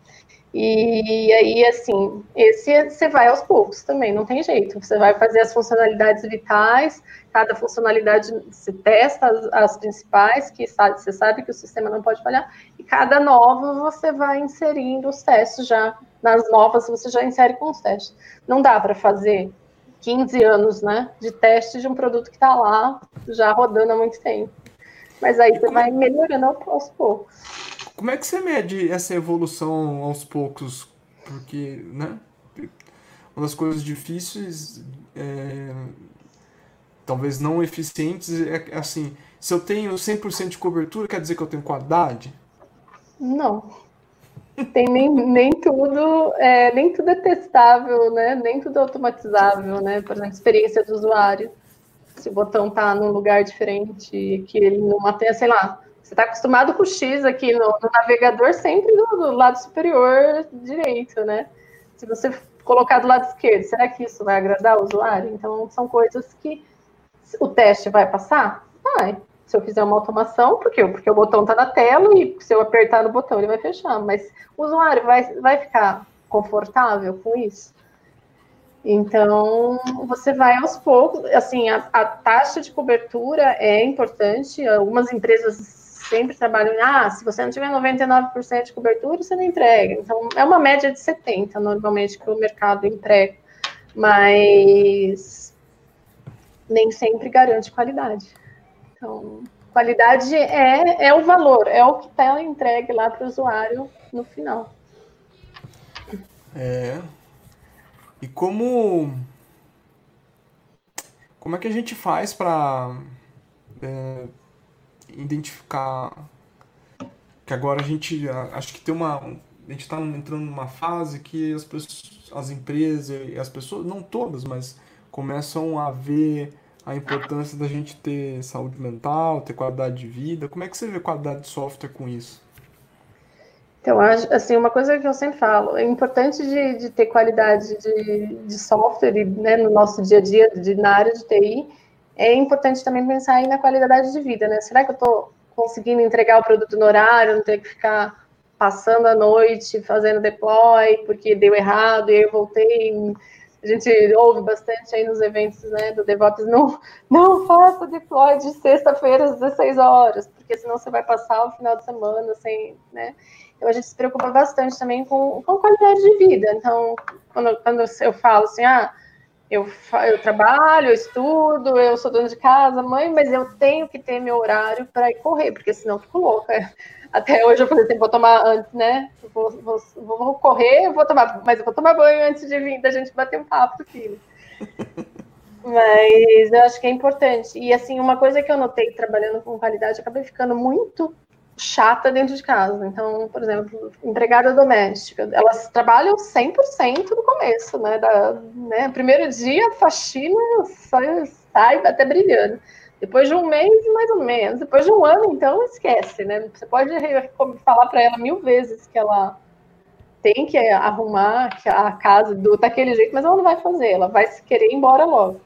E aí, assim, esse você vai aos poucos também, não tem jeito. Você vai fazer as funcionalidades vitais, cada funcionalidade você testa as, as principais, que sabe, você sabe que o sistema não pode falhar, e cada nova você vai inserindo os testes já. Nas novas você já insere com os testes. Não dá para fazer 15 anos né, de teste de um produto que está lá já rodando há muito tempo. Mas aí você vai melhorando aos poucos. Como é que você mede essa evolução aos poucos? Porque, né? Uma das coisas difíceis, é, talvez não eficientes, é assim: se eu tenho 100% de cobertura, quer dizer que eu tenho qualidade? Não. Tem nem, nem tudo, é, nem tudo é testável, né? Nem tudo é automatizável, né? Por exemplo, experiência do usuário. Se o botão tá num lugar diferente, que ele não tem, sei lá, você está acostumado com o X aqui no, no navegador sempre do, do, lado superior direito, né? Se você colocar do lado esquerdo. Será que isso vai agradar o usuário? Então, são coisas que o teste vai passar? Vai. Se eu fizer uma automação, por quê? Porque o botão está na tela e se eu apertar no botão ele vai fechar. Mas o usuário vai, vai ficar confortável com isso? Então, você vai aos poucos. Assim, a, a taxa de cobertura é importante. Algumas empresas sempre trabalham, ah, se você não tiver 99% de cobertura, você não entrega. Então, é uma média de 70% normalmente que o mercado entrega, mas nem sempre garante qualidade. Então, qualidade é, é o valor, é o que está entregue lá para o usuário no final. É. E como como é que a gente faz para é, identificar que agora a gente acho que tem uma a gente está entrando numa fase que as pessoas, as empresas e as pessoas não todas mas começam a ver a importância da gente ter saúde mental ter qualidade de vida. Como é que você vê qualidade de software com isso então, assim, uma coisa que eu sempre falo, é importante de, de ter qualidade de, de software né, no nosso dia a dia, de, na área de TI, é importante também pensar aí na qualidade de vida, né? Será que eu estou conseguindo entregar o produto no horário, não ter que ficar passando a noite fazendo deploy porque deu errado e eu voltei. A gente ouve bastante aí nos eventos né, do DevOps, não, não faça deploy de sexta-feira às 16 horas, porque senão você vai passar o final de semana sem, né? Então a gente se preocupa bastante também com, com qualidade de vida. Então, quando, quando eu falo assim, ah, eu, eu trabalho, eu estudo, eu sou dona de casa, mãe, mas eu tenho que ter meu horário para ir correr, porque senão eu fico louca. Até hoje eu falei assim, vou tomar antes, né? Vou, vou, vou correr, vou tomar, mas eu vou tomar banho antes de vir da gente bater um papo, filho. Mas eu acho que é importante. E assim, uma coisa que eu notei trabalhando com qualidade, eu acabei ficando muito chata dentro de casa. Então, por exemplo, empregada doméstica, elas trabalham 100% no começo, né? Da, né? Primeiro dia, faxina sai, sai até brilhando. Depois de um mês, mais ou menos. Depois de um ano, então, esquece, né? Você pode falar para ela mil vezes que ela tem que arrumar a casa do, daquele jeito, mas ela não vai fazer, ela vai querer ir embora logo.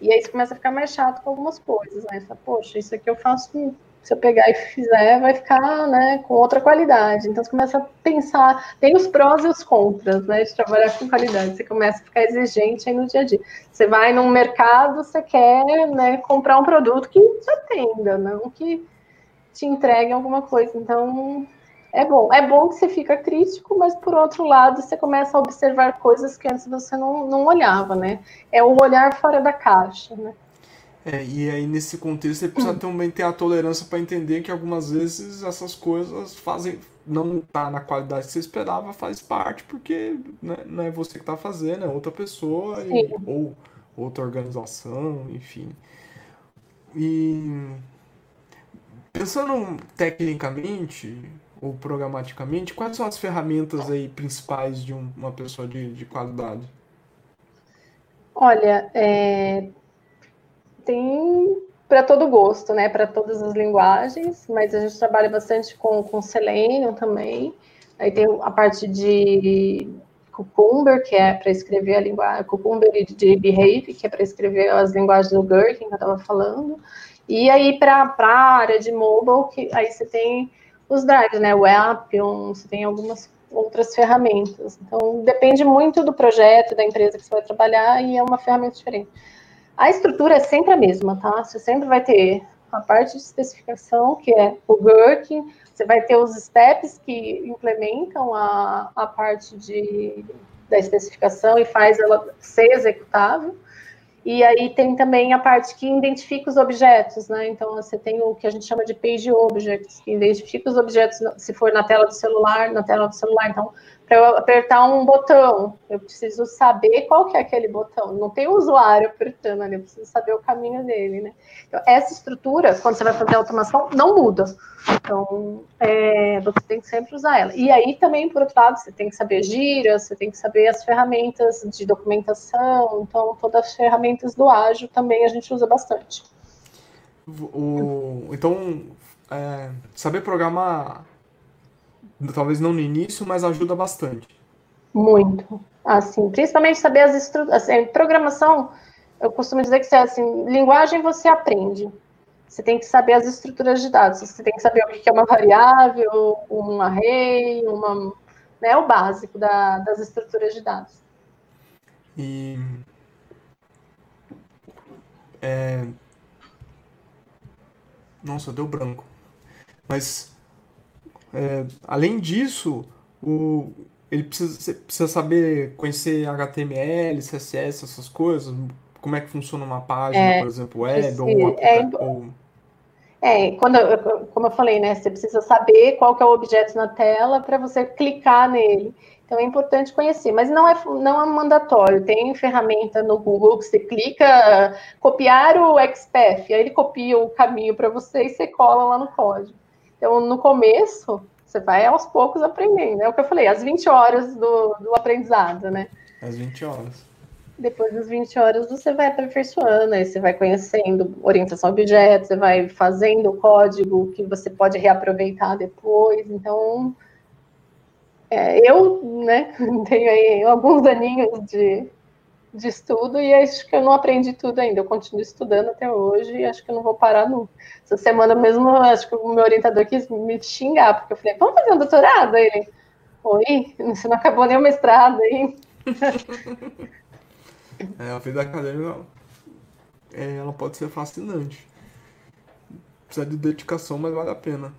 E aí você começa a ficar mais chato com algumas coisas, né? Você Poxa, isso aqui eu faço se eu pegar e fizer, vai ficar né, com outra qualidade. Então, você começa a pensar, tem os prós e os contras, né, de trabalhar com qualidade. Você começa a ficar exigente aí no dia a dia. Você vai num mercado, você quer né, comprar um produto que te atenda, não que te entregue alguma coisa. Então, é bom. É bom que você fica crítico, mas por outro lado, você começa a observar coisas que antes você não, não olhava, né? É o olhar fora da caixa, né? É, e aí nesse contexto você precisa também ter a tolerância para entender que algumas vezes essas coisas fazem não tá na qualidade que você esperava, faz parte porque né, não é você que está fazendo, é outra pessoa e, ou outra organização, enfim. E pensando tecnicamente ou programaticamente, quais são as ferramentas aí principais de um, uma pessoa de, de qualidade? Olha, é, tem para todo gosto, né? Para todas as linguagens, mas a gente trabalha bastante com, com Selenium também. Aí tem a parte de Cucumber, que é para escrever a linguagem, Cucumber e de Behave, que é para escrever as linguagens do Gherkin, que eu estava falando. E aí, para a área de mobile, que aí você tem os drives, né? O Appium, você tem algumas outras ferramentas. Então, depende muito do projeto, da empresa que você vai trabalhar, e é uma ferramenta diferente. A estrutura é sempre a mesma, tá? Você sempre vai ter a parte de especificação, que é o working, você vai ter os steps que implementam a, a parte de, da especificação e faz ela ser executável. E aí tem também a parte que identifica os objetos, né? Então você tem o que a gente chama de page objects, que identifica os objetos se for na tela do celular, na tela do celular. Então, para eu apertar um botão, eu preciso saber qual que é aquele botão. Não tem o usuário apertando ali, eu preciso saber o caminho dele, né? Então, essa estrutura, quando você vai fazer automação, não muda. Então, é, você tem que sempre usar ela. E aí também, por outro lado, você tem que saber gira, você tem que saber as ferramentas de documentação. Então, todas as ferramentas do ágil também a gente usa bastante. O, então, é, saber programar, talvez não no início, mas ajuda bastante. Muito, Assim, principalmente saber as estruturas. Assim, programação, eu costumo dizer que assim, linguagem você aprende. Você tem que saber as estruturas de dados. Você tem que saber o que é uma variável, um array, uma, né, o básico da, das estruturas de dados. E é... Nossa, deu branco. Mas é, além disso, o, ele precisa, precisa saber conhecer HTML, CSS, essas coisas, como é que funciona uma página, é, por exemplo, web ou um é, ou... é, quando como eu falei, né, você precisa saber qual que é o objeto na tela para você clicar nele. Então é importante conhecer, mas não é, não é mandatório. Tem ferramenta no Google que você clica, copiar o XPath, aí ele copia o caminho para você e você cola lá no código. Então, no começo, você vai aos poucos aprendendo. É o que eu falei, as 20 horas do, do aprendizado, né? As 20 horas. Depois das 20 horas, você vai aperfeiçoando, aí você vai conhecendo orientação a objetos, você vai fazendo o código que você pode reaproveitar depois. Então, é, eu né, tenho aí alguns aninhos de, de estudo e acho que eu não aprendi tudo ainda. Eu continuo estudando até hoje e acho que eu não vou parar nunca. Essa semana mesmo, acho que o meu orientador quis me xingar, porque eu falei, vamos fazer um doutorado? Aí ele, oi, você não acabou nem o mestrado aí. é, a vida acadêmica é, ela pode ser fascinante. Precisa de dedicação, mas vale a pena.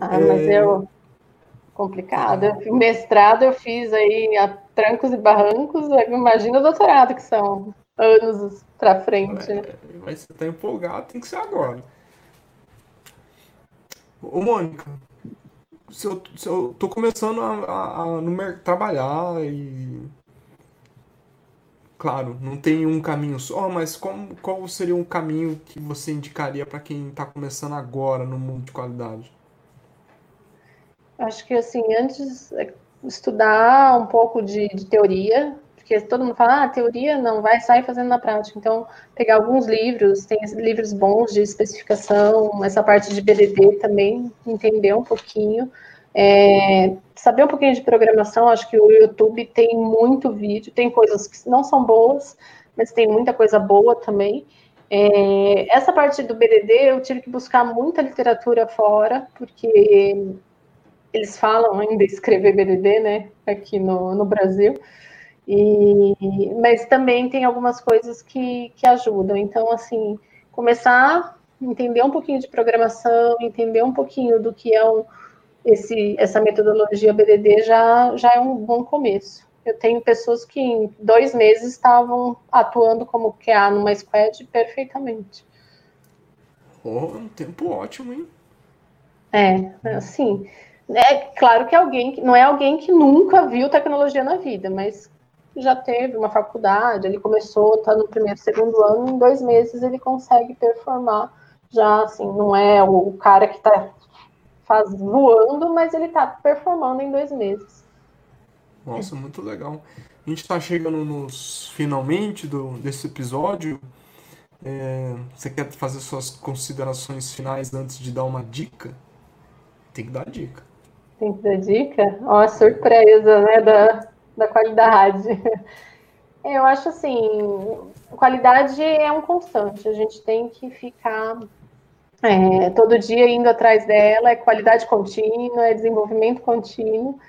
Ah, é... mas eu complicado. Eu, mestrado eu fiz aí a trancos e barrancos, imagina o doutorado, que são anos para frente. É, mas você tá empolgado, tem que ser agora. Ô, Mônica, se eu, se eu tô começando a, a, a no, trabalhar e. Claro, não tem um caminho só, mas como, qual seria um caminho que você indicaria para quem está começando agora no mundo de qualidade? Acho que, assim, antes é, estudar um pouco de, de teoria, porque todo mundo fala, ah, teoria não, vai sair fazendo na prática. Então, pegar alguns livros, tem livros bons de especificação, essa parte de BDD também, entender um pouquinho. É, saber um pouquinho de programação, acho que o YouTube tem muito vídeo, tem coisas que não são boas, mas tem muita coisa boa também. É, essa parte do BDD eu tive que buscar muita literatura fora, porque eles falam ainda escrever BDD, né, aqui no, no Brasil, e, mas também tem algumas coisas que, que ajudam. Então, assim, começar a entender um pouquinho de programação, entender um pouquinho do que é um, esse, essa metodologia BDD já, já é um bom começo. Eu tenho pessoas que em dois meses estavam atuando como QA numa squad perfeitamente. Oh, um tempo ótimo, hein? É, assim, é claro que alguém não é alguém que nunca viu tecnologia na vida, mas já teve uma faculdade, ele começou, está no primeiro, segundo ano, em dois meses ele consegue performar. Já assim, não é o cara que está voando, mas ele está performando em dois meses. Nossa, muito legal. A gente está chegando nos finalmente do, desse episódio. É, você quer fazer suas considerações finais antes de dar uma dica? Tem que dar dica. Tem que dar dica? Ó, a surpresa, né, da, da qualidade. Eu acho assim, qualidade é um constante, a gente tem que ficar é, todo dia indo atrás dela, é qualidade contínua, é desenvolvimento contínuo,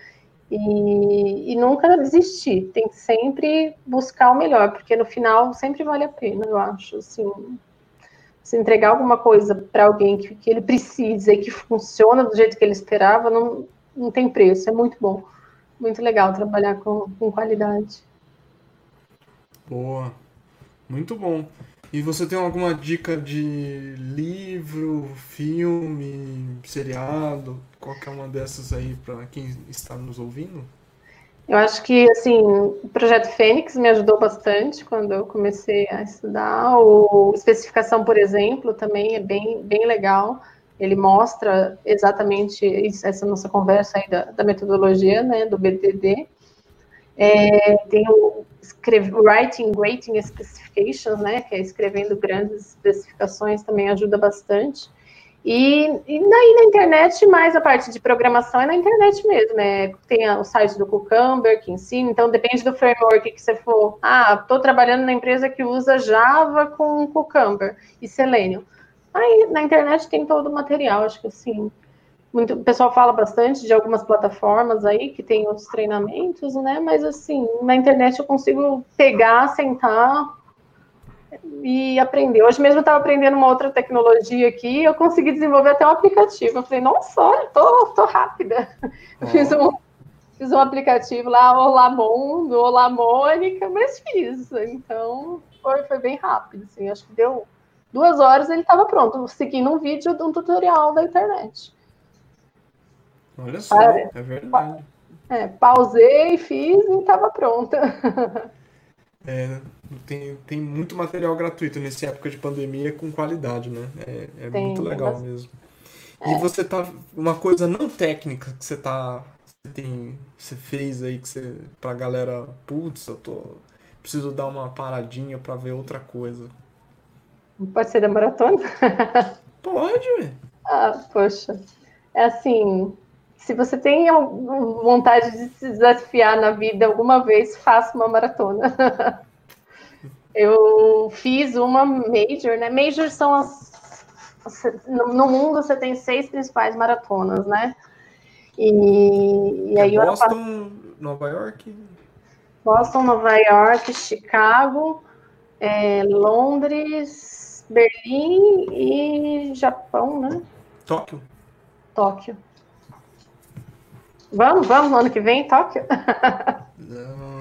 e, e, nunca desistir, tem que sempre buscar o melhor, porque no final sempre vale a pena, eu acho, assim, se entregar alguma coisa para alguém que, que ele precisa e que funciona do jeito que ele esperava, não, não tem preço, é muito bom. Muito legal trabalhar com, com qualidade. Boa. Muito bom. E você tem alguma dica de livro, filme, seriado? Qualquer uma dessas aí para quem está nos ouvindo? Eu acho que, assim, o Projeto Fênix me ajudou bastante quando eu comecei a estudar. O Especificação, por exemplo, também é bem, bem legal ele mostra exatamente essa nossa conversa aí da, da metodologia, né, do BDD. É, tem o escreve, Writing Greating Specifications, né, que é escrevendo grandes especificações, também ajuda bastante. E, e na internet, mais a parte de programação é na internet mesmo, né? Tem o site do Cucumber que ensina, então depende do framework que você for. Ah, estou trabalhando na empresa que usa Java com Cucumber e Selenium. Aí na internet tem todo o material, acho que assim. Muito, o pessoal fala bastante de algumas plataformas aí que tem os treinamentos, né? Mas assim, na internet eu consigo pegar, sentar, e aprender. Hoje mesmo eu estava aprendendo uma outra tecnologia aqui eu consegui desenvolver até um aplicativo. Eu falei, nossa, olha, tô, tô rápida. Oh. Fiz, um, fiz um aplicativo lá, Olá Mundo, Olá Mônica, mas fiz. Então, foi, foi bem rápido, assim, acho que deu duas horas ele estava pronto, seguindo um vídeo de um tutorial da internet. Olha só, é verdade. É, pausei, fiz e estava pronta. É, tem, tem muito material gratuito nessa época de pandemia com qualidade, né? É, é tem, muito legal mesmo. É. E você tá. Uma coisa não técnica que você tá. Você, tem, você fez aí que você. Pra galera, putz, eu tô. Preciso dar uma paradinha para ver outra coisa. Pode ser da maratona? Pode, ué. Ah, poxa. É assim, se você tem vontade de se desafiar na vida alguma vez, faça uma maratona. Eu fiz uma major, né? Major são as. No mundo você tem seis principais maratonas, né? E, e aí é Boston, Nova York. Boston, Nova York, Chicago, é, Londres, Berlim e Japão, né? Tóquio. Tóquio. Vamos, vamos no ano que vem, Tóquio? Não.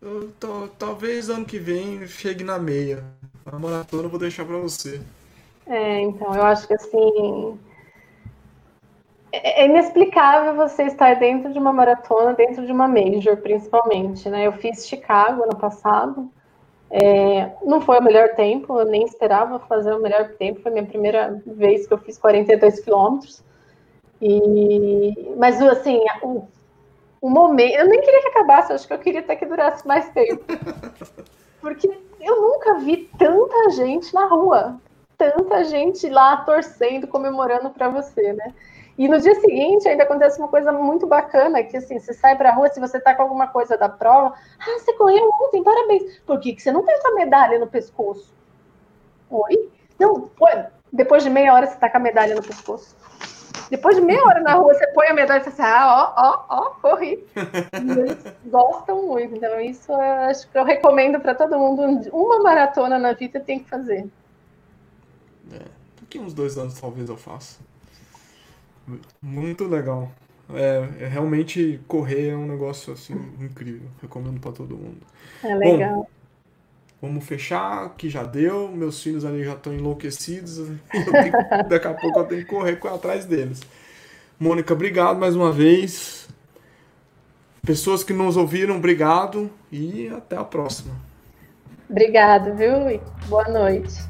Eu, tô, talvez ano que vem chegue na meia. A maratona eu vou deixar para você. É, então, eu acho que assim. É, é inexplicável você estar dentro de uma maratona, dentro de uma major, principalmente, né? Eu fiz Chicago ano passado. É, não foi o melhor tempo, eu nem esperava fazer o melhor tempo. Foi a minha primeira vez que eu fiz 42 quilômetros. E, mas assim, o, o momento. Eu nem queria que acabasse, acho que eu queria até que durasse mais tempo. Porque eu nunca vi tanta gente na rua. Tanta gente lá torcendo, comemorando para você, né? E no dia seguinte ainda acontece uma coisa muito bacana, que assim, você sai pra rua, se você tá com alguma coisa da prova, ah, você correu ontem, parabéns. Por que, que você não tem essa medalha no pescoço? Oi? Não, pô, depois de meia hora você tá com a medalha no pescoço. Depois de meia hora na rua, você põe a medalha e fala assim, ah, ó, ó, ó, corri. E eles gostam muito. Então, isso eu acho que eu recomendo para todo mundo. Uma maratona na vida tem que fazer. É, daqui uns dois anos talvez eu faça. Muito legal. É, é, realmente correr é um negócio assim incrível. Recomendo para todo mundo. É legal. Bom, vamos fechar, que já deu, meus filhos ali já estão enlouquecidos, daqui a pouco eu tenho que correr atrás deles. Mônica, obrigado mais uma vez. Pessoas que nos ouviram, obrigado e até a próxima. Obrigado, viu? Boa noite.